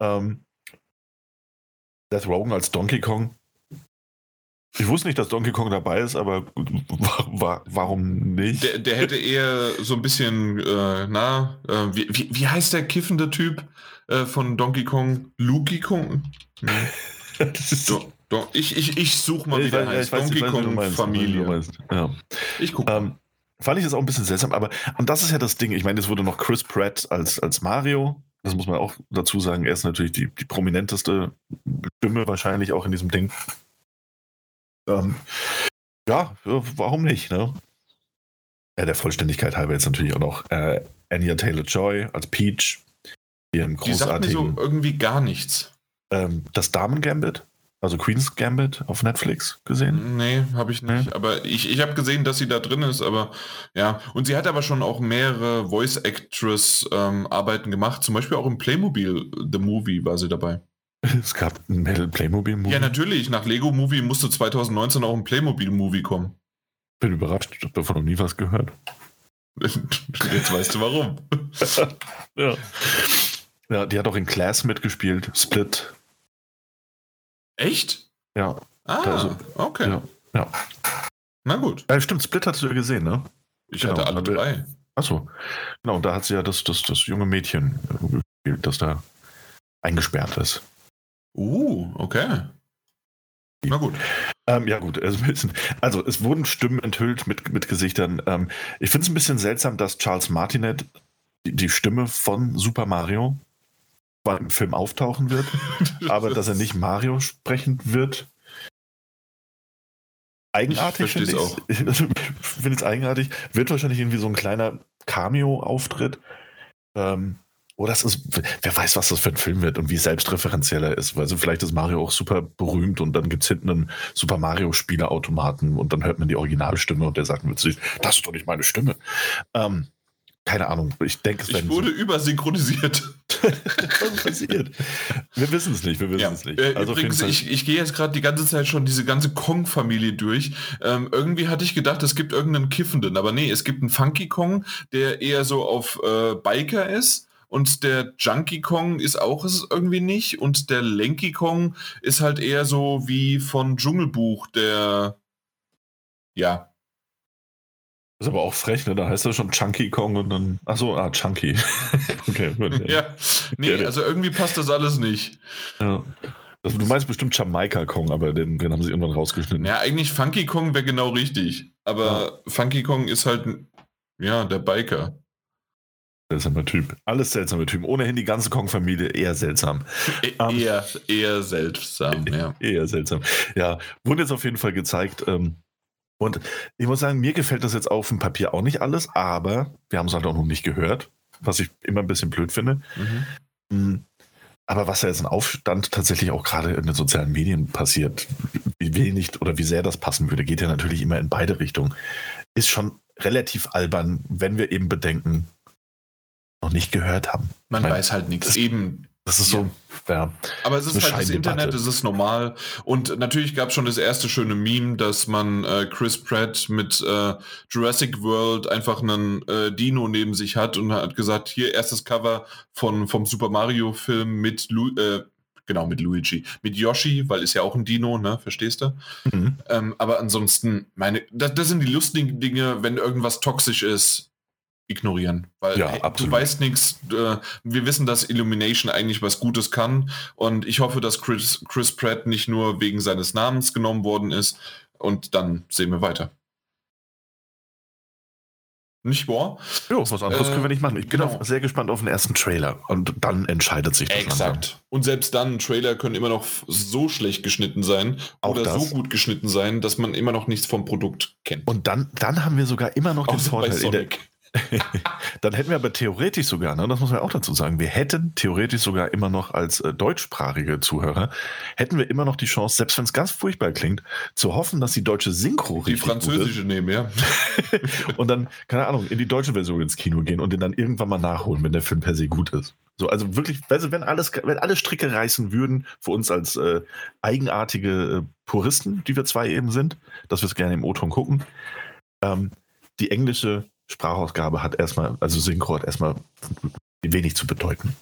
Ähm, Seth Rogen als Donkey Kong. Ich wusste nicht, dass Donkey Kong dabei ist, aber wa warum nicht? Der, der, hätte eher so ein bisschen, äh, na, äh, wie, wie, wie, heißt der kiffende Typ äh, von Donkey Kong? Luki Kong? Hm. [laughs] [laughs] do, do, ich ich, ich suche mal, wie der heißt. Donkey weiß, Kong Familie. Ja. Ich gucke. Ähm, fand ich das auch ein bisschen seltsam, aber und das ist ja das Ding. Ich meine, es wurde noch Chris Pratt als, als Mario das muss man auch dazu sagen, er ist natürlich die, die prominenteste Stimme wahrscheinlich auch in diesem Ding. Ähm, ja, warum nicht, ne? Ja, der Vollständigkeit halber jetzt natürlich auch noch äh, Anya Taylor-Joy als Peach. Die, im die sagt mir so irgendwie gar nichts. Ähm, das Damen-Gambit? Also Queen's Gambit auf Netflix gesehen? Nee, habe ich nicht. Nee. Aber ich, ich habe gesehen, dass sie da drin ist, aber ja. Und sie hat aber schon auch mehrere Voice Actress ähm, Arbeiten gemacht. Zum Beispiel auch im Playmobil The Movie war sie dabei. [laughs] Es gab ein Playmobil-Movie? Ja, natürlich. Nach Lego Movie musste 2019 auch ein Playmobil-Movie kommen. Bin überrascht. Ich habe davon noch nie was gehört. [laughs] Jetzt weißt du warum. [laughs] ja. Ja, die hat auch in Class mitgespielt. Split Echt? Ja. Ah, also, okay. Ja, ja. Na gut. Ja, stimmt, Split hattest du ja gesehen, ne? Ich genau, hatte alle drei. Achso. Genau, und da hat sie ja das, das, das junge Mädchen gespielt, das da eingesperrt ist. Uh, okay. Na gut. Ähm, ja, gut. Also, also, es wurden Stimmen enthüllt mit, mit Gesichtern. Ähm, ich finde es ein bisschen seltsam, dass Charles Martinet die, die Stimme von Super Mario im Film auftauchen wird, [laughs] aber dass er nicht Mario sprechen wird. Eigenartig finde [laughs] ich. Ich also, finde es eigenartig. Wird wahrscheinlich irgendwie so ein kleiner Cameo-Auftritt. Ähm, oder es ist, wer weiß, was das für ein Film wird und wie selbstreferenziell er ist. Also vielleicht ist Mario auch super berühmt und dann gibt es hinten einen Super Mario-Spieleautomaten und dann hört man die Originalstimme und der sagt mir, das ist doch nicht meine Stimme. Ähm, keine Ahnung. Ich denke, es Ich wurde so. übersynchronisiert. [laughs] Was passiert? Wir wissen es nicht, wir wissen es nicht. Äh, also übrigens, ich, ich gehe jetzt gerade die ganze Zeit schon diese ganze Kong-Familie durch. Ähm, irgendwie hatte ich gedacht, es gibt irgendeinen Kiffenden, aber nee, es gibt einen Funky Kong, der eher so auf äh, Biker ist. Und der Junkie Kong ist auch es irgendwie nicht. Und der Lanky Kong ist halt eher so wie von Dschungelbuch, der ja, ist aber auch frech, ne? Da heißt er schon Chunky Kong und dann. Achso, ah, Chunky. [laughs] okay, gut. Ja. Nee, also irgendwie passt das alles nicht. Ja. Also, du meinst bestimmt Jamaika Kong, aber den, den haben sie irgendwann rausgeschnitten. Ja, eigentlich Funky Kong wäre genau richtig. Aber ja. Funky Kong ist halt, ja, der Biker. Seltsamer Typ. Alles seltsame Typen. Ohnehin die ganze Kong-Familie eher seltsam. E um, eher, eher seltsam, [laughs] ja. Eher seltsam. Ja, wurde jetzt auf jeden Fall gezeigt. Ähm, und ich muss sagen, mir gefällt das jetzt auf dem Papier auch nicht alles, aber wir haben es halt auch noch nicht gehört, was ich immer ein bisschen blöd finde. Mhm. Hm, aber was da jetzt in Aufstand tatsächlich auch gerade in den sozialen Medien passiert, wie wenig oder wie sehr das passen würde, geht ja natürlich immer in beide Richtungen. Ist schon relativ albern, wenn wir eben bedenken, noch nicht gehört haben. Man meine, weiß halt nichts. Eben das ist so, ja. Aber es ist halt das Internet, es ist normal. Und natürlich gab es schon das erste schöne Meme, dass man äh, Chris Pratt mit äh, Jurassic World einfach einen äh, Dino neben sich hat und hat gesagt, hier erstes Cover von, vom Super Mario Film mit Lu äh, genau, mit Luigi. Mit Yoshi, weil ist ja auch ein Dino, ne? Verstehst du? Mhm. Ähm, aber ansonsten, meine, das, das, sind die lustigen Dinge, wenn irgendwas toxisch ist, ignorieren. Weil ja, hey, du weißt nichts. Äh, wir wissen, dass Illumination eigentlich was Gutes kann. Und ich hoffe, dass Chris, Chris Pratt nicht nur wegen seines Namens genommen worden ist. Und dann sehen wir weiter. Nicht wahr? Ja, was anderes äh, können wir nicht machen. Ich bin genau. sehr gespannt auf den ersten Trailer und dann entscheidet sich das. Exakt. Langsam. Und selbst dann, Trailer können immer noch so schlecht geschnitten sein Auch oder das. so gut geschnitten sein, dass man immer noch nichts vom Produkt kennt. Und dann, dann haben wir sogar immer noch den Vorteil. In der, [laughs] Dann hätten wir aber theoretisch sogar, ne, das muss man auch dazu sagen, wir hätten theoretisch sogar immer noch als äh, deutschsprachige Zuhörer, hätten wir immer noch die Chance, selbst wenn es ganz furchtbar klingt, zu hoffen, dass die deutsche Synchro Die französische nehmen, ja. [laughs] und dann, keine Ahnung, in die deutsche Version ins Kino gehen und den dann irgendwann mal nachholen, wenn der Film per se gut ist. So, also wirklich, also wenn alles, wenn alle Stricke reißen würden, für uns als äh, eigenartige äh, Puristen, die wir zwei eben sind, dass wir es gerne im O-Ton gucken, ähm, die englische Sprachausgabe hat erstmal, also Synchro hat erstmal wenig zu bedeuten.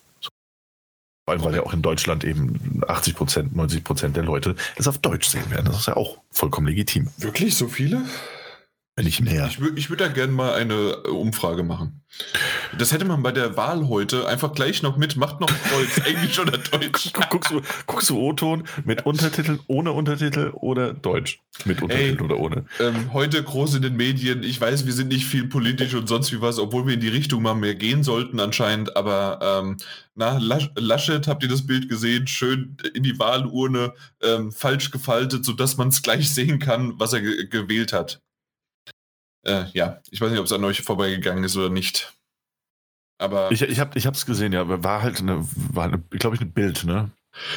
Vor allem, weil ja auch in Deutschland eben 80 Prozent, 90 Prozent der Leute es auf Deutsch sehen werden. Das ist ja auch vollkommen legitim. Wirklich so viele? Nicht mehr. Ich, ich würde da gerne mal eine äh, Umfrage machen. Das hätte man bei der Wahl heute einfach gleich noch mit, macht noch Kreuz, [laughs] Englisch oder Deutsch. guckst du, guckst du O-Ton mit Untertitel, ohne Untertitel oder Deutsch? Mit Untertitel Ey, oder ohne? Ähm, heute groß in den Medien. Ich weiß, wir sind nicht viel politisch und sonst wie was, obwohl wir in die Richtung mal mehr gehen sollten anscheinend. Aber ähm, na, Laschet, habt ihr das Bild gesehen? Schön in die Wahlurne ähm, falsch gefaltet, sodass man es gleich sehen kann, was er ge gewählt hat. Äh, ja, ich weiß nicht, ob es an euch vorbeigegangen ist oder nicht. Aber ich, ich habe es gesehen, ja, war halt eine, war eine, glaube ich, ein Bild, ne?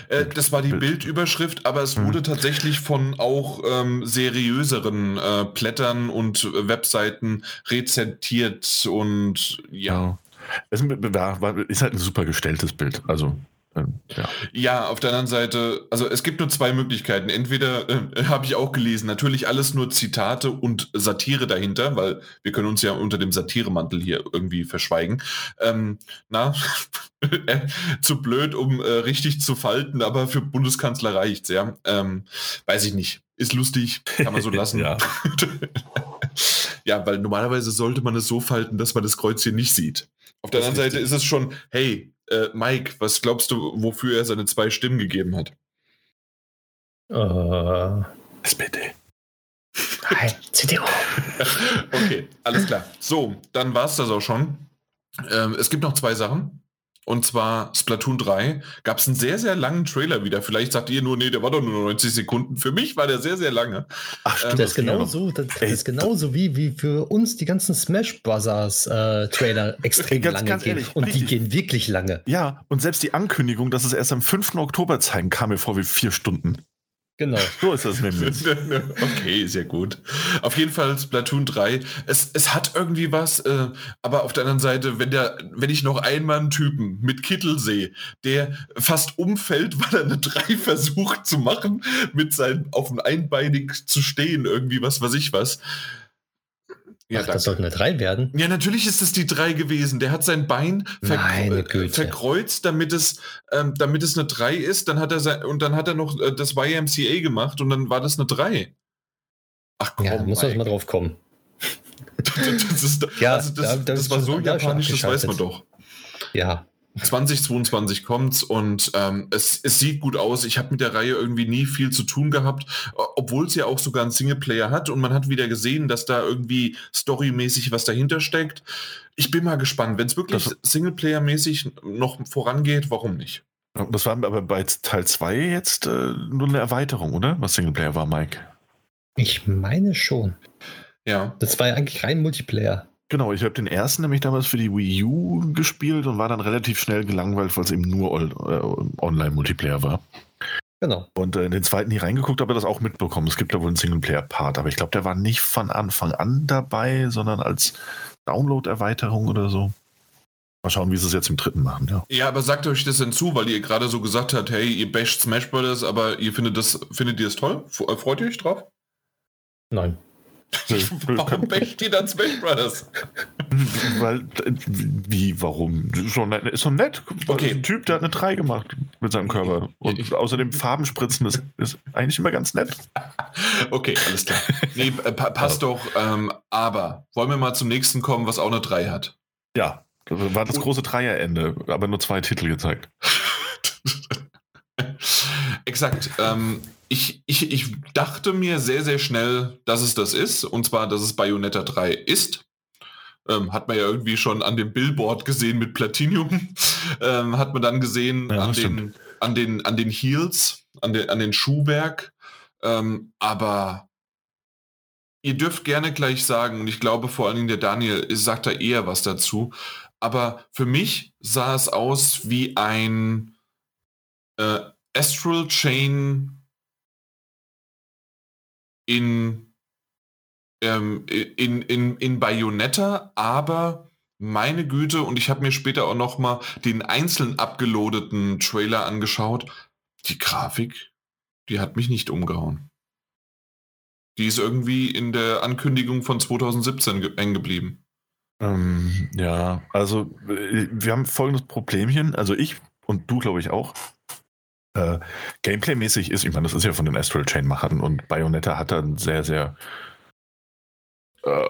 Äh, das war die Bildüberschrift, aber es wurde hm. tatsächlich von auch ähm, seriöseren äh, Blättern und Webseiten rezentiert und ja. ja. Es ist halt ein super gestelltes Bild. Also ähm, ja. ja. auf der anderen Seite, also es gibt nur zwei Möglichkeiten. Entweder äh, habe ich auch gelesen, natürlich alles nur Zitate und Satire dahinter, weil wir können uns ja unter dem Satiremantel hier irgendwie verschweigen. Ähm, na, [laughs] äh, zu blöd, um äh, richtig zu falten, aber für Bundeskanzler reicht's, ja. Ähm, weiß ich nicht. Ist lustig, kann man so [laughs] lassen. ja. [laughs] ja, weil normalerweise sollte man es so falten, dass man das Kreuz hier nicht sieht. Auf der anderen Seite ist es schon, hey, äh, Mike, was glaubst du, wofür er seine zwei Stimmen gegeben hat? Uh, SPD. Nein, CDU. [laughs] okay, alles klar. So, dann war es das auch schon. Ähm, es gibt noch zwei Sachen. Und zwar Splatoon 3 gab es einen sehr, sehr langen Trailer wieder. Vielleicht sagt ihr nur, nee, der war doch nur 90 Sekunden. Für mich war der sehr, sehr lange. Ach, stimmt. Ähm, das ist genauso, das, das ist genauso wie, wie für uns die ganzen Smash Brothers äh, Trailer [laughs] extrem ganz, lange ganz gehen. Ehrlich, und richtig. die gehen wirklich lange. Ja, und selbst die Ankündigung, dass es erst am 5. Oktober zeigen, kam mir vor wie vier Stunden. Genau. [laughs] So ist das nämlich. [laughs] okay, sehr gut. Auf jeden Fall Splatoon 3. Es, es hat irgendwie was, äh, aber auf der anderen Seite, wenn, der, wenn ich noch einmal einen Typen mit Kittel sehe, der fast umfällt, [laughs] weil er eine 3 versucht zu machen, mit seinem auf dem Einbeinig zu stehen, irgendwie was weiß ich was, ja, Ach, das sollte eine 3 werden? Ja, natürlich ist es die 3 gewesen. Der hat sein Bein verkre verkreuzt, damit es, ähm, damit es eine 3 ist. Dann hat er sein, und dann hat er noch äh, das YMCA gemacht und dann war das eine 3. Ach komm. Ja, da muss man mal drauf kommen. [laughs] das, ist, ja, also das, da, das, das war so japanisch, das weiß man doch. Ja, 2022 kommt's und ähm, es, es sieht gut aus. Ich habe mit der Reihe irgendwie nie viel zu tun gehabt, obwohl es ja auch sogar einen Singleplayer hat und man hat wieder gesehen, dass da irgendwie storymäßig was dahinter steckt. Ich bin mal gespannt, wenn es wirklich Singleplayer-mäßig noch vorangeht, warum nicht? Das war aber bei Teil 2 jetzt äh, nur eine Erweiterung, oder? Was Singleplayer war, Mike? Ich meine schon. Ja. Das war ja eigentlich rein Multiplayer. Genau, ich habe den ersten nämlich damals für die Wii U gespielt und war dann relativ schnell gelangweilt, weil es eben nur äh, Online-Multiplayer war. Genau. Und äh, in den zweiten hier reingeguckt, habe das auch mitbekommen. Es gibt da wohl einen Singleplayer-Part, aber ich glaube, der war nicht von Anfang an dabei, sondern als Download-Erweiterung oder so. Mal schauen, wie sie es jetzt im dritten machen, ja. Ja, aber sagt euch das denn zu, weil ihr gerade so gesagt habt, hey, ihr basht Smash Brothers, aber ihr findet das, findet ihr es toll? Äh, freut ihr euch drauf? Nein. [laughs] warum basht ihr dann Smash Brothers? Weil, wie, warum? Ist doch nett. Ist doch nett. Okay. Ein Typ, der hat eine 3 gemacht mit seinem Körper. Und außerdem Farbenspritzen ist, ist eigentlich immer ganz nett. [laughs] Okay, alles klar. Nee, pa passt ja. doch. Ähm, aber wollen wir mal zum nächsten kommen, was auch eine 3 hat? Ja, war das große Dreierende, aber nur zwei Titel gezeigt. [laughs] Exakt. Ähm, ich, ich, ich dachte mir sehr, sehr schnell, dass es das ist. Und zwar, dass es Bayonetta 3 ist. Ähm, hat man ja irgendwie schon an dem Billboard gesehen mit Platinum. [laughs] ähm, hat man dann gesehen ja, an, den, an, den, an den Heels, an den, an den Schuhwerk. Ähm, aber ihr dürft gerne gleich sagen, und ich glaube vor allen Dingen der Daniel sagt da eher was dazu, aber für mich sah es aus wie ein äh, Astral Chain in, ähm, in, in, in Bayonetta, aber meine Güte, und ich habe mir später auch noch mal den einzeln abgelodeten Trailer angeschaut. Die Grafik, die hat mich nicht umgehauen. Die ist irgendwie in der Ankündigung von 2017 eng geblieben. Ähm, ja, also äh, wir haben folgendes Problemchen. Also ich und du, glaube ich, auch. Äh, Gameplay-mäßig ist, ich meine, das ist ja von den Astral Chain-Machern und Bayonetta hat da ein sehr, sehr äh,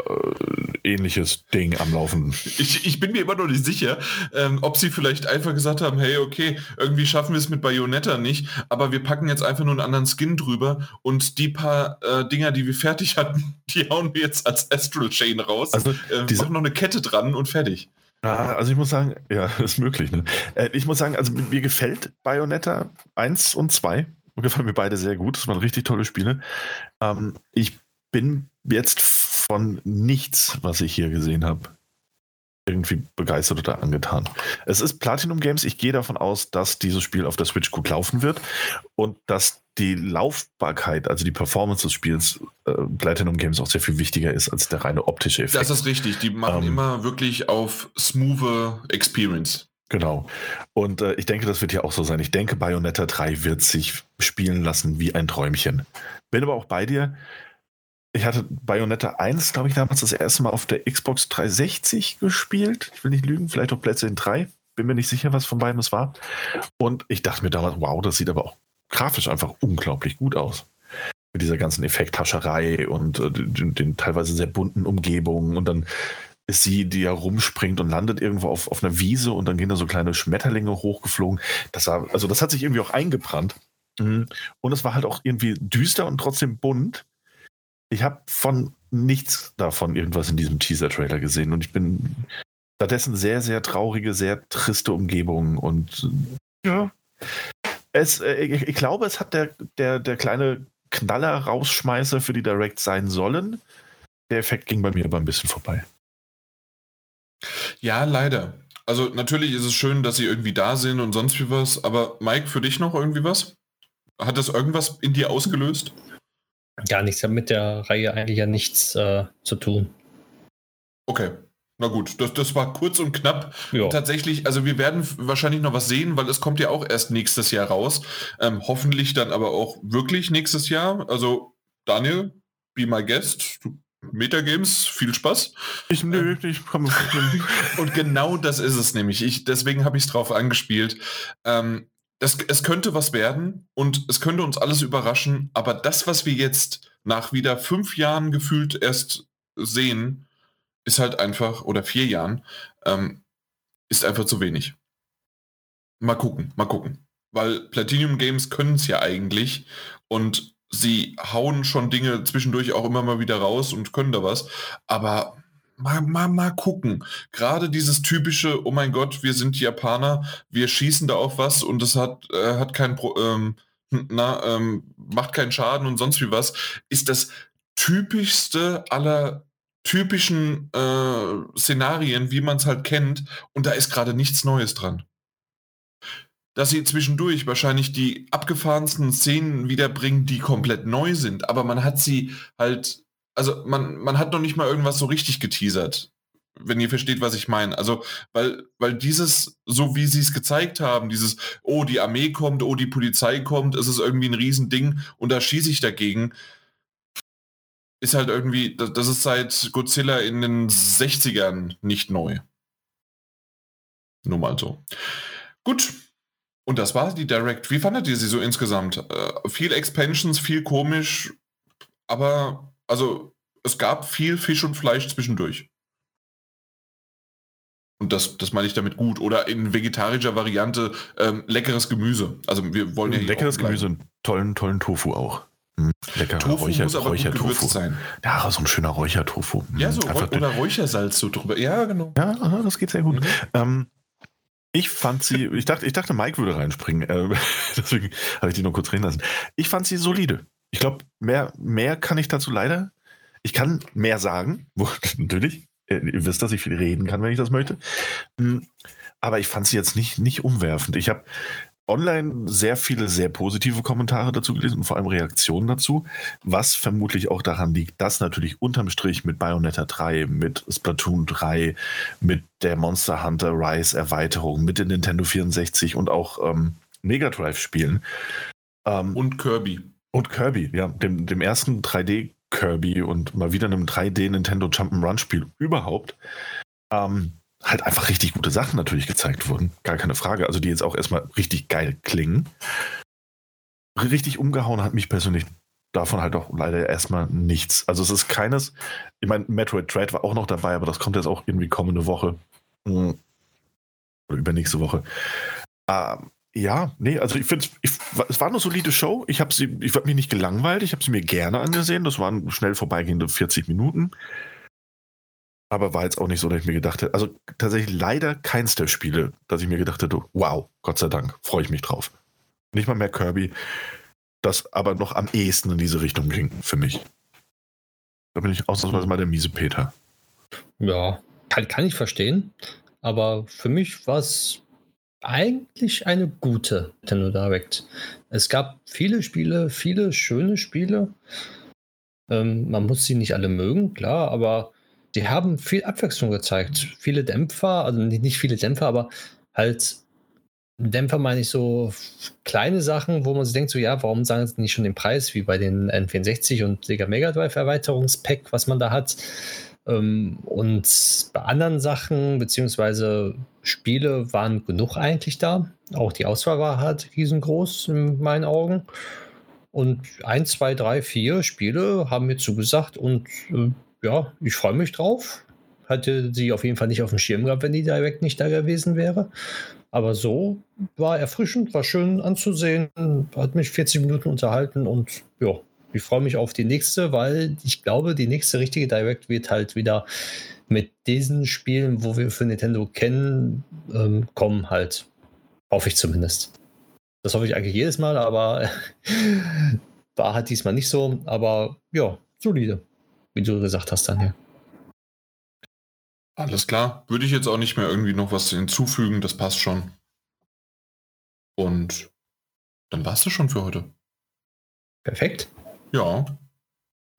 ähnliches Ding am Laufen. Ich, ich bin mir immer noch nicht sicher, ähm, ob sie vielleicht einfach gesagt haben, hey, okay, irgendwie schaffen wir es mit Bayonetta nicht, aber wir packen jetzt einfach nur einen anderen Skin drüber und die paar äh, Dinger, die wir fertig [laughs] hatten, die hauen wir jetzt als Astral Chain raus. Also äh, diese, machen noch eine Kette dran und fertig. Ja, also ich muss sagen, ja, [laughs] ist möglich. Ne? Äh, ich muss sagen, also mir gefällt Bayonetta 1 und 2. Mir gefallen mir beide sehr gut. Das waren richtig tolle Spiele. Ähm, ich bin jetzt von nichts, was ich hier gesehen habe, irgendwie begeistert oder angetan. Es ist Platinum Games. Ich gehe davon aus, dass dieses Spiel auf der Switch gut laufen wird und dass die Laufbarkeit, also die Performance des Spiels, äh, Platinum Games auch sehr viel wichtiger ist als der reine optische Effekt. Das ist richtig. Die machen ähm, immer wirklich auf smooth Experience. Genau. Und äh, ich denke, das wird ja auch so sein. Ich denke, Bayonetta 3 wird sich spielen lassen wie ein Träumchen. Bin aber auch bei dir ich hatte Bayonetta 1, glaube ich, damals das erste Mal auf der Xbox 360 gespielt. Ich will nicht lügen, vielleicht auch Plätze in 3. Bin mir nicht sicher, was von beiden es war. Und ich dachte mir damals, wow, das sieht aber auch grafisch einfach unglaublich gut aus. Mit dieser ganzen Effekthascherei und äh, den, den, teilweise sehr bunten Umgebungen. Und dann ist sie, die ja rumspringt und landet irgendwo auf, auf einer Wiese und dann gehen da so kleine Schmetterlinge hochgeflogen. Das war, also das hat sich irgendwie auch eingebrannt. Mhm. Und es war halt auch irgendwie düster und trotzdem bunt ich habe von nichts davon irgendwas in diesem Teaser-Trailer gesehen und ich bin stattdessen sehr, sehr traurige, sehr triste Umgebung und ja. Es, äh, ich, ich, glaube, es hat der, der, der kleine Knaller-Rausschmeißer für die Direct sein sollen. Der Effekt ging bei mir aber ein bisschen vorbei. Ja, leider. Also natürlich ist es schön, dass sie irgendwie da sind und sonst wie was, aber Mike, für dich noch irgendwie was? Hat das irgendwas in dir ausgelöst? Gar nichts, hat mit der Reihe eigentlich ja nichts äh, zu tun. Okay. Na gut, das, das war kurz und knapp. Und tatsächlich, also wir werden wahrscheinlich noch was sehen, weil es kommt ja auch erst nächstes Jahr raus. Ähm, hoffentlich dann aber auch wirklich nächstes Jahr. Also Daniel, be my guest. Metagames, viel Spaß. Ich nö, ähm, ich komme. [laughs] und genau das ist es nämlich. Ich, deswegen habe ich es drauf angespielt. Ähm, das, es könnte was werden und es könnte uns alles überraschen, aber das, was wir jetzt nach wieder fünf Jahren gefühlt erst sehen, ist halt einfach, oder vier Jahren, ähm, ist einfach zu wenig. Mal gucken, mal gucken. Weil Platinum Games können es ja eigentlich und sie hauen schon Dinge zwischendurch auch immer mal wieder raus und können da was, aber mal, mal, mal gucken. Gerade dieses typische, oh mein Gott, wir sind Japaner, wir schießen da auf was und es hat, äh, hat kein Pro ähm, na, ähm, macht keinen Schaden und sonst wie was, ist das typischste aller typischen äh, Szenarien, wie man es halt kennt, und da ist gerade nichts Neues dran. Dass sie zwischendurch wahrscheinlich die abgefahrensten Szenen wiederbringen, die komplett neu sind, aber man hat sie halt also man, man hat noch nicht mal irgendwas so richtig geteasert, wenn ihr versteht, was ich meine. Also, weil, weil dieses, so wie sie es gezeigt haben, dieses, oh, die Armee kommt, oh, die Polizei kommt, es ist irgendwie ein Riesending und da schieße ich dagegen, ist halt irgendwie, das, ist seit Godzilla in den 60ern nicht neu. Nur mal so. Gut, und das war die Direct. Wie fandet ihr sie so insgesamt? Äh, viel Expansions, viel komisch, aber also es gab viel Fisch und Fleisch zwischendurch. Und das, das meine ich damit gut. Oder in vegetarischer Variante ähm, leckeres Gemüse. Also wir wollen ja Leckeres Gemüse und tollen, tollen Tofu auch. Hm, lecker Tofu Räucher, muss aber Räuchertofu. sein. Ja, so ein schöner Räuchertofu. Hm, Ja, so einfach oder Räuchersalz so drüber. Ja, genau. Ja, das geht sehr gut. Mhm. Ähm, ich fand sie, ich dachte, ich dachte, Mike würde reinspringen. Äh, [laughs] deswegen habe ich die nur kurz reden lassen. Ich fand sie solide. Ich glaube, mehr, mehr kann ich dazu leider. Ich kann mehr sagen, [laughs] wo, natürlich. äh, Ihr wisst, dass ich viel reden kann, wenn ich das möchte. Mm, Aber ich fand sie jetzt nicht, nicht umwerfend. Ich habe online sehr viele sehr positive Kommentare dazu gelesen und vor allem Reaktionen dazu, was vermutlich auch daran liegt, dass natürlich unterm Strich mit Bayonetta 3, mit Splatoon 3, mit der Monster Hunter Rise Erweiterung, mit den Nintendo 64 und auch ähm, Mega Drive Spielen ähm, Und Kirby. und Kirby, ja, dem, dem ersten 3D Kirby und mal wieder einem 3D Nintendo Jump'n'Run Spiel überhaupt, ähm, halt einfach richtig gute Sachen natürlich gezeigt wurden. Gar keine Frage. Also die jetzt auch erstmal richtig geil klingen. Richtig umgehauen hat mich persönlich davon halt auch leider erstmal nichts. Also es ist keines, ich meine, Metroid Dread war auch noch dabei, aber das kommt jetzt auch irgendwie kommende Woche. Hm. Oder übernächste Woche. Ähm, ja, nee, also ich finde es war eine solide Show. Ich habe sie, ich habe mich nicht gelangweilt, ich habe sie mir gerne angesehen. Das waren schnell vorbeigehende 40 Minuten. Aber war jetzt auch nicht so, dass ich mir gedacht hätte, also tatsächlich leider keins der Spiele, dass ich mir gedacht hätte, wow, Gott sei Dank, freue ich mich drauf. Nicht mal mehr Kirby, das aber noch am ehesten in diese Richtung ging, für mich. Da bin ich ausnahmsweise mal der miese Peter. Ja, kann, kann ich verstehen. Aber für mich war es eigentlich eine gute Nintendo Direct. Es gab viele Spiele, viele schöne Spiele. Ähm, man muss sie nicht alle mögen, klar, aber die haben viel Abwechslung gezeigt. Viele Dämpfer, also nicht, nicht viele Dämpfer, aber halt Dämpfer meine ich so kleine Sachen, wo man sich denkt, so ja, warum sagen sie nicht schon den Preis, wie bei den N64 und Sega Mega Drive Erweiterungspack, was man da hat. Ähm, und bei anderen Sachen, beziehungsweise Spiele, waren genug eigentlich da. Auch die Auswahl war halt riesengroß in meinen Augen. Und ein, zwei, drei, vier Spiele haben mir zugesagt und äh, ja, ich freue mich drauf. Hatte sie auf jeden Fall nicht auf dem Schirm gehabt, wenn die Direct nicht da gewesen wäre. Aber so war erfrischend, war schön anzusehen, hat mich 40 Minuten unterhalten und ja, ich freue mich auf die nächste, weil ich glaube, die nächste richtige Direct wird halt wieder mit diesen Spielen, wo wir für Nintendo kennen, ähm, kommen halt. Hoffe ich zumindest. Das hoffe ich eigentlich jedes Mal, aber [laughs] war halt diesmal nicht so. Aber ja, solide, wie du gesagt hast, Daniel. Alles klar. Würde ich jetzt auch nicht mehr irgendwie noch was hinzufügen, das passt schon. Und dann war's das schon für heute. Perfekt. Ja.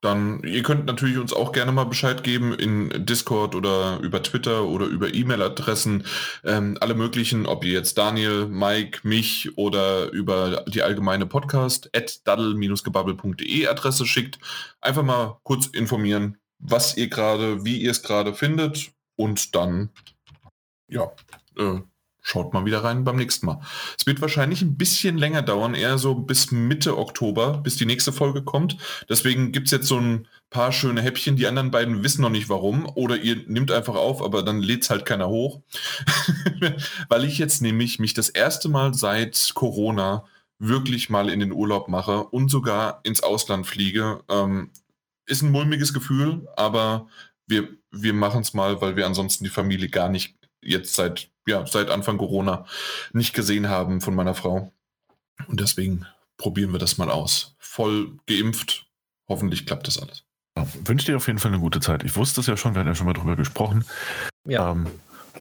Dann, ihr könnt natürlich uns auch gerne mal Bescheid geben in Discord oder über Twitter oder über E-Mail-Adressen, ähm, alle möglichen, ob ihr jetzt Daniel, Mike, mich oder über die allgemeine Podcast at daddle-gebabbel.de Adresse schickt. Einfach mal kurz informieren, was ihr gerade, wie ihr es gerade findet und dann, ja, äh, schaut mal wieder rein beim nächsten Mal. Es wird wahrscheinlich ein bisschen länger dauern, eher so bis Mitte Oktober, bis die nächste Folge kommt. Deswegen gibt es jetzt so ein paar schöne Häppchen. Die anderen beiden wissen noch nicht warum. Oder ihr nimmt einfach auf, aber dann lädt halt keiner hoch. [laughs] Weil ich jetzt nämlich mich das erste Mal seit Corona wirklich mal in den Urlaub mache und sogar ins Ausland fliege. Ähm, ist ein mulmiges Gefühl, aber wir, wir machen es mal, weil wir ansonsten die Familie gar nicht jetzt seit, ja, seit Anfang Corona nicht gesehen haben von meiner Frau. Und deswegen probieren wir das mal aus. Voll geimpft. Hoffentlich klappt das alles. Ja, wünsche dir auf jeden Fall eine gute Zeit. Ich wusste es ja schon, wir hatten ja schon mal drüber gesprochen. Ja. Ähm,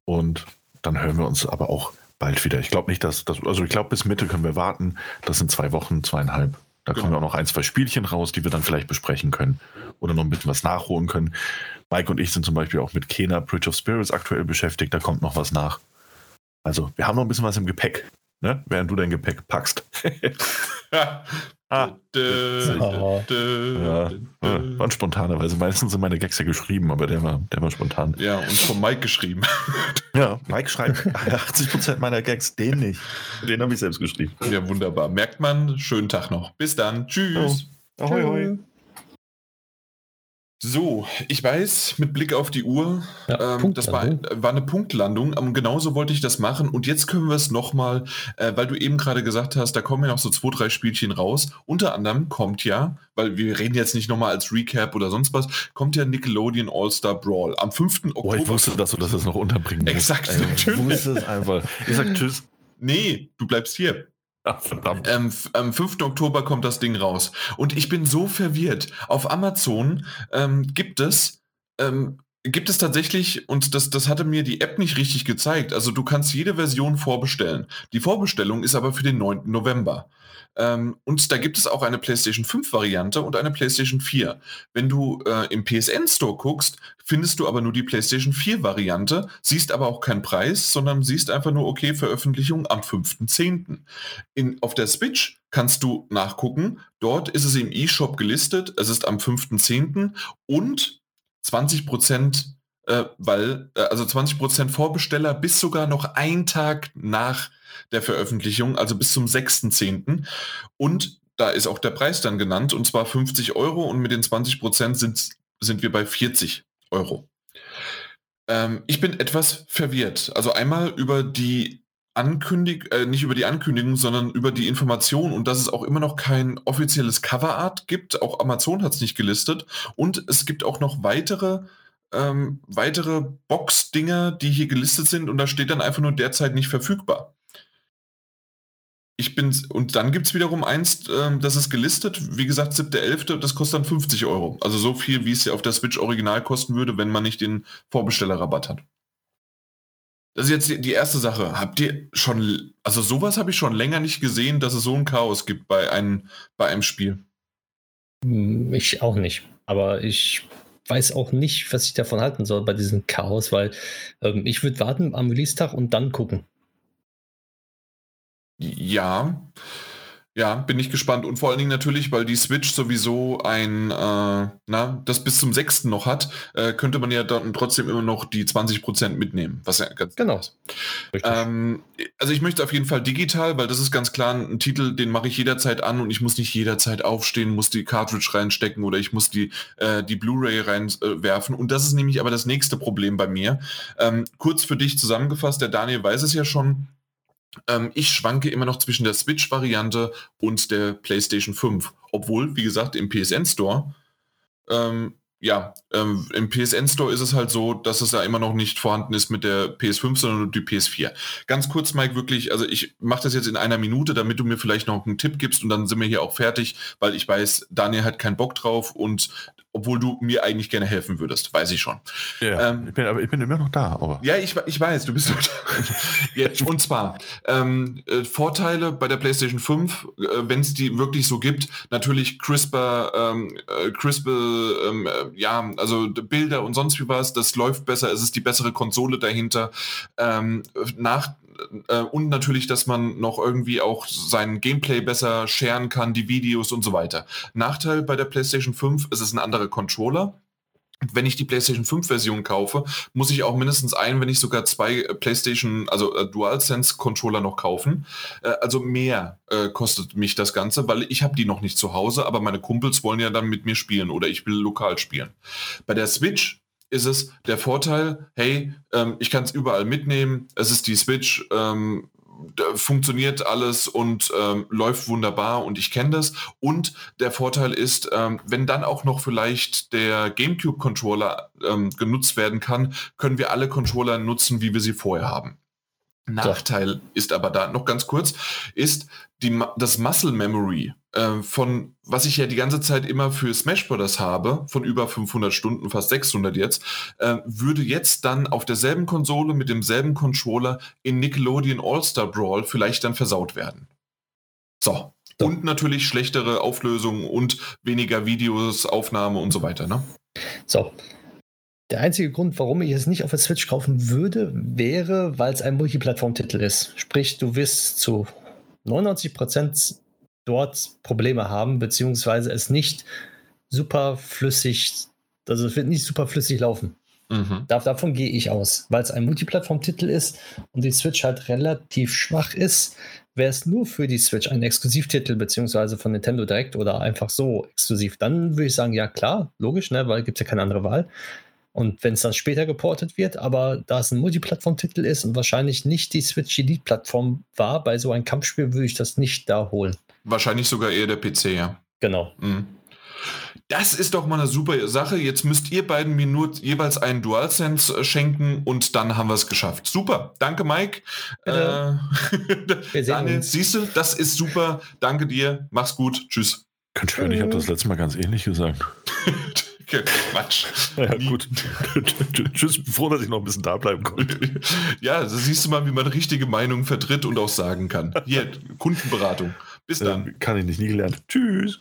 und dann hören wir uns aber auch bald wieder. Ich glaube nicht, dass das, also ich glaube, bis Mitte können wir warten. Das sind zwei Wochen, zweieinhalb. Da kommen Genau. auch noch ein, zwei Spielchen raus, die wir dann vielleicht besprechen können oder noch ein bisschen was nachholen können. Mike und ich sind zum Beispiel auch mit Kena Bridge of Spirits aktuell beschäftigt. Da kommt noch was nach. Also, wir haben noch ein bisschen was im Gepäck, ne? während du dein Gepäck packst. [laughs] Ah. Dö, Oh. dö, Ja, dö, ja, dö. war spontanerweise. Meistens sind meine Gags ja geschrieben, aber der war, der war spontan. Ja, und von Mike geschrieben. [laughs] Ja, Mike schreibt 80% meiner Gags, den nicht. Den habe ich selbst geschrieben. Ja, wunderbar. Merkt man. Schönen Tag noch. Bis dann. Tschüss. Ahoi, ahoi. So, ich weiß, mit Blick auf die Uhr, ja, ähm, das war, war, eine Punktlandung, um, genauso wollte ich das machen und jetzt können wir es nochmal, äh, weil du eben gerade gesagt hast, da kommen ja noch so zwei, drei Spielchen raus. Unter anderem kommt ja, weil wir reden jetzt nicht nochmal als Recap oder sonst was, kommt ja Nickelodeon All-Star Brawl am 5. Oktober. Oh, ich wusste, dass du das jetzt noch unterbringen musst. Exakt, also, natürlich. Ich wusste es einfach. Ich sag [laughs] Tschüss. Nee, du bleibst hier. [laughs] Ach. Ähm, am 5. Oktober kommt das Ding raus. Und ich bin so verwirrt. Auf Amazon ähm, gibt es ähm, gibt es tatsächlich, und das, das hatte mir die App nicht richtig gezeigt, also du kannst jede Version vorbestellen. Die Vorbestellung ist aber für den 9. November. Ähm, und da gibt es auch eine PlayStation 5 Variante und eine PlayStation 4. Wenn du äh, im PSN Store guckst, findest du aber nur die PlayStation 4 Variante, siehst aber auch keinen Preis, sondern siehst einfach nur, okay, Veröffentlichung am 5.10. auf der Switch kannst du nachgucken. Dort ist es im eShop gelistet. Es ist am 5.10. und 20 Prozent, äh, weil, äh, also 20 Prozent Vorbesteller bis sogar noch ein Tag nach der Veröffentlichung, also bis zum 6.10. Und da ist auch der Preis dann genannt, und zwar 50 Euro und mit den 20 Prozent sind, sind wir bei 40 Euro. Ähm, ich bin etwas verwirrt. Also einmal über die Ankündigung, äh, nicht über die Ankündigung, sondern über die Information und dass es auch immer noch kein offizielles Coverart gibt. Auch Amazon hat es nicht gelistet. Und es gibt auch noch weitere, ähm, weitere Box-Dinger, die hier gelistet sind und da steht dann einfach nur derzeit nicht verfügbar. Ich bin, und dann gibt es wiederum eins, ähm, das ist gelistet, wie gesagt, 7.11., das kostet dann 50 Euro. Also so viel, wie es ja auf der Switch original kosten würde, wenn man nicht den Vorbestellerrabatt hat. Das ist jetzt die, die erste Sache. Habt ihr schon, also sowas habe ich schon länger nicht gesehen, dass es so ein Chaos gibt bei einem, bei einem Spiel. Hm, ich auch nicht. Aber ich weiß auch nicht, was ich davon halten soll bei diesem Chaos, weil ähm, ich würde warten am Release-Tag und dann gucken. Ja. Ja, bin ich gespannt. Und vor allen Dingen natürlich, weil die Switch sowieso ein, äh, na, das bis zum 6. noch hat, äh, könnte man ja dann trotzdem immer noch die 20% mitnehmen, was ja ganz genau ist. Ähm, also ich möchte auf jeden Fall digital, weil das ist ganz klar ein Titel, den mache ich jederzeit an und ich muss nicht jederzeit aufstehen, muss die Cartridge reinstecken oder ich muss die, äh, die Blu-ray reinwerfen. und das ist nämlich aber das nächste Problem bei mir. Ähm, kurz für dich zusammengefasst, der Daniel weiß es ja schon, ich schwanke immer noch zwischen der Switch-Variante und der PlayStation 5. Obwohl, wie gesagt, im PSN Store ähm, ja, ähm, im PSN Store ist es halt so, dass es ja immer noch nicht vorhanden ist mit der PS5, sondern nur die PS4. Ganz kurz, Mike, wirklich, also ich mache das jetzt in einer Minute, damit du mir vielleicht noch einen Tipp gibst und dann sind wir hier auch fertig, weil ich weiß, Daniel hat keinen Bock drauf und obwohl du mir eigentlich gerne helfen würdest, weiß ich schon. Ja, ähm, ich bin, aber ich bin immer noch da. Aber. Ja, ich, ich weiß, du bist noch da. [laughs] ja, und zwar ähm, äh, Vorteile bei der PlayStation 5, äh, wenn es die wirklich so gibt, natürlich CRISPR, ähm, äh, CRISPR, ähm, äh, ja, also Bilder und sonst wie was, das läuft besser, es ist die bessere Konsole dahinter. Ähm, nach äh, und natürlich, dass man noch irgendwie auch sein Gameplay besser scheren kann, die Videos und so weiter. Nachteil bei der PlayStation 5 ist es ein anderer Controller. Wenn ich die PlayStation 5 Version kaufe, muss ich auch mindestens ein, wenn nicht sogar zwei PlayStation, also äh, DualSense Controller noch kaufen. Äh, also mehr äh, kostet mich das Ganze, weil ich habe die noch nicht zu Hause, aber meine Kumpels wollen ja dann mit mir spielen oder ich will lokal spielen. Bei der Switch ist es der Vorteil, hey, ähm, ich kann es überall mitnehmen, es ist die Switch, ähm, funktioniert alles und ähm, läuft wunderbar und ich kenne das. Und der Vorteil ist, ähm, wenn dann auch noch vielleicht der GameCube-Controller ähm, genutzt werden kann, können wir alle Controller nutzen, wie wir sie vorher haben. Nachteil ist aber da noch ganz kurz, ist die, das Muscle Memory äh, von, was ich ja die ganze Zeit immer für Smash Bros. habe, von über 500 Stunden, fast 600 jetzt, äh, würde jetzt dann auf derselben Konsole mit demselben Controller in Nickelodeon All-Star Brawl vielleicht dann versaut werden. So. so. Und natürlich schlechtere Auflösung und weniger Videos, Aufnahme und so weiter, ne? So, der einzige Grund, warum ich es nicht auf der Switch kaufen würde, wäre, weil es ein Multiplattform-Titel ist. Sprich, du wirst zu 99% dort Probleme haben, beziehungsweise es nicht super flüssig, also es wird nicht super flüssig laufen. Mhm. davon gehe ich aus, weil es ein Multiplattform-Titel ist und die Switch halt relativ schwach ist, wäre es nur für die Switch ein Exklusivtitel, beziehungsweise von Nintendo Direct oder einfach so exklusiv, dann würde ich sagen, ja klar, logisch, ne, weil gibt es ja keine andere Wahl. Und wenn es dann später geportet wird, aber da es ein Multiplattform-Titel ist und wahrscheinlich nicht die Switch Elite-Plattform war, bei so einem Kampfspiel würde ich das nicht da holen. Wahrscheinlich sogar eher der PC, ja. Genau. Mhm. Das ist doch mal eine super Sache. Jetzt müsst ihr beiden mir nur jeweils einen DualSense äh, schenken und dann haben wir es geschafft. Super. Danke, Mike. Äh, [laughs] wir sehen Daniel, uns. siehst du, das ist super. Danke dir. Mach's gut. Tschüss. Kann schwören, ich habe das letzte Mal ganz ähnlich gesagt. [laughs] Quatsch. [laughs] Ja, gut. [laughs] Tschüss, froh, dass ich noch ein bisschen da bleiben konnte. [laughs] Ja, so siehst du mal, wie man richtige Meinungen vertritt und auch sagen kann. Hier, Kundenberatung. Bis dann. Ähm, kann ich nicht, nie gelernt. Tschüss.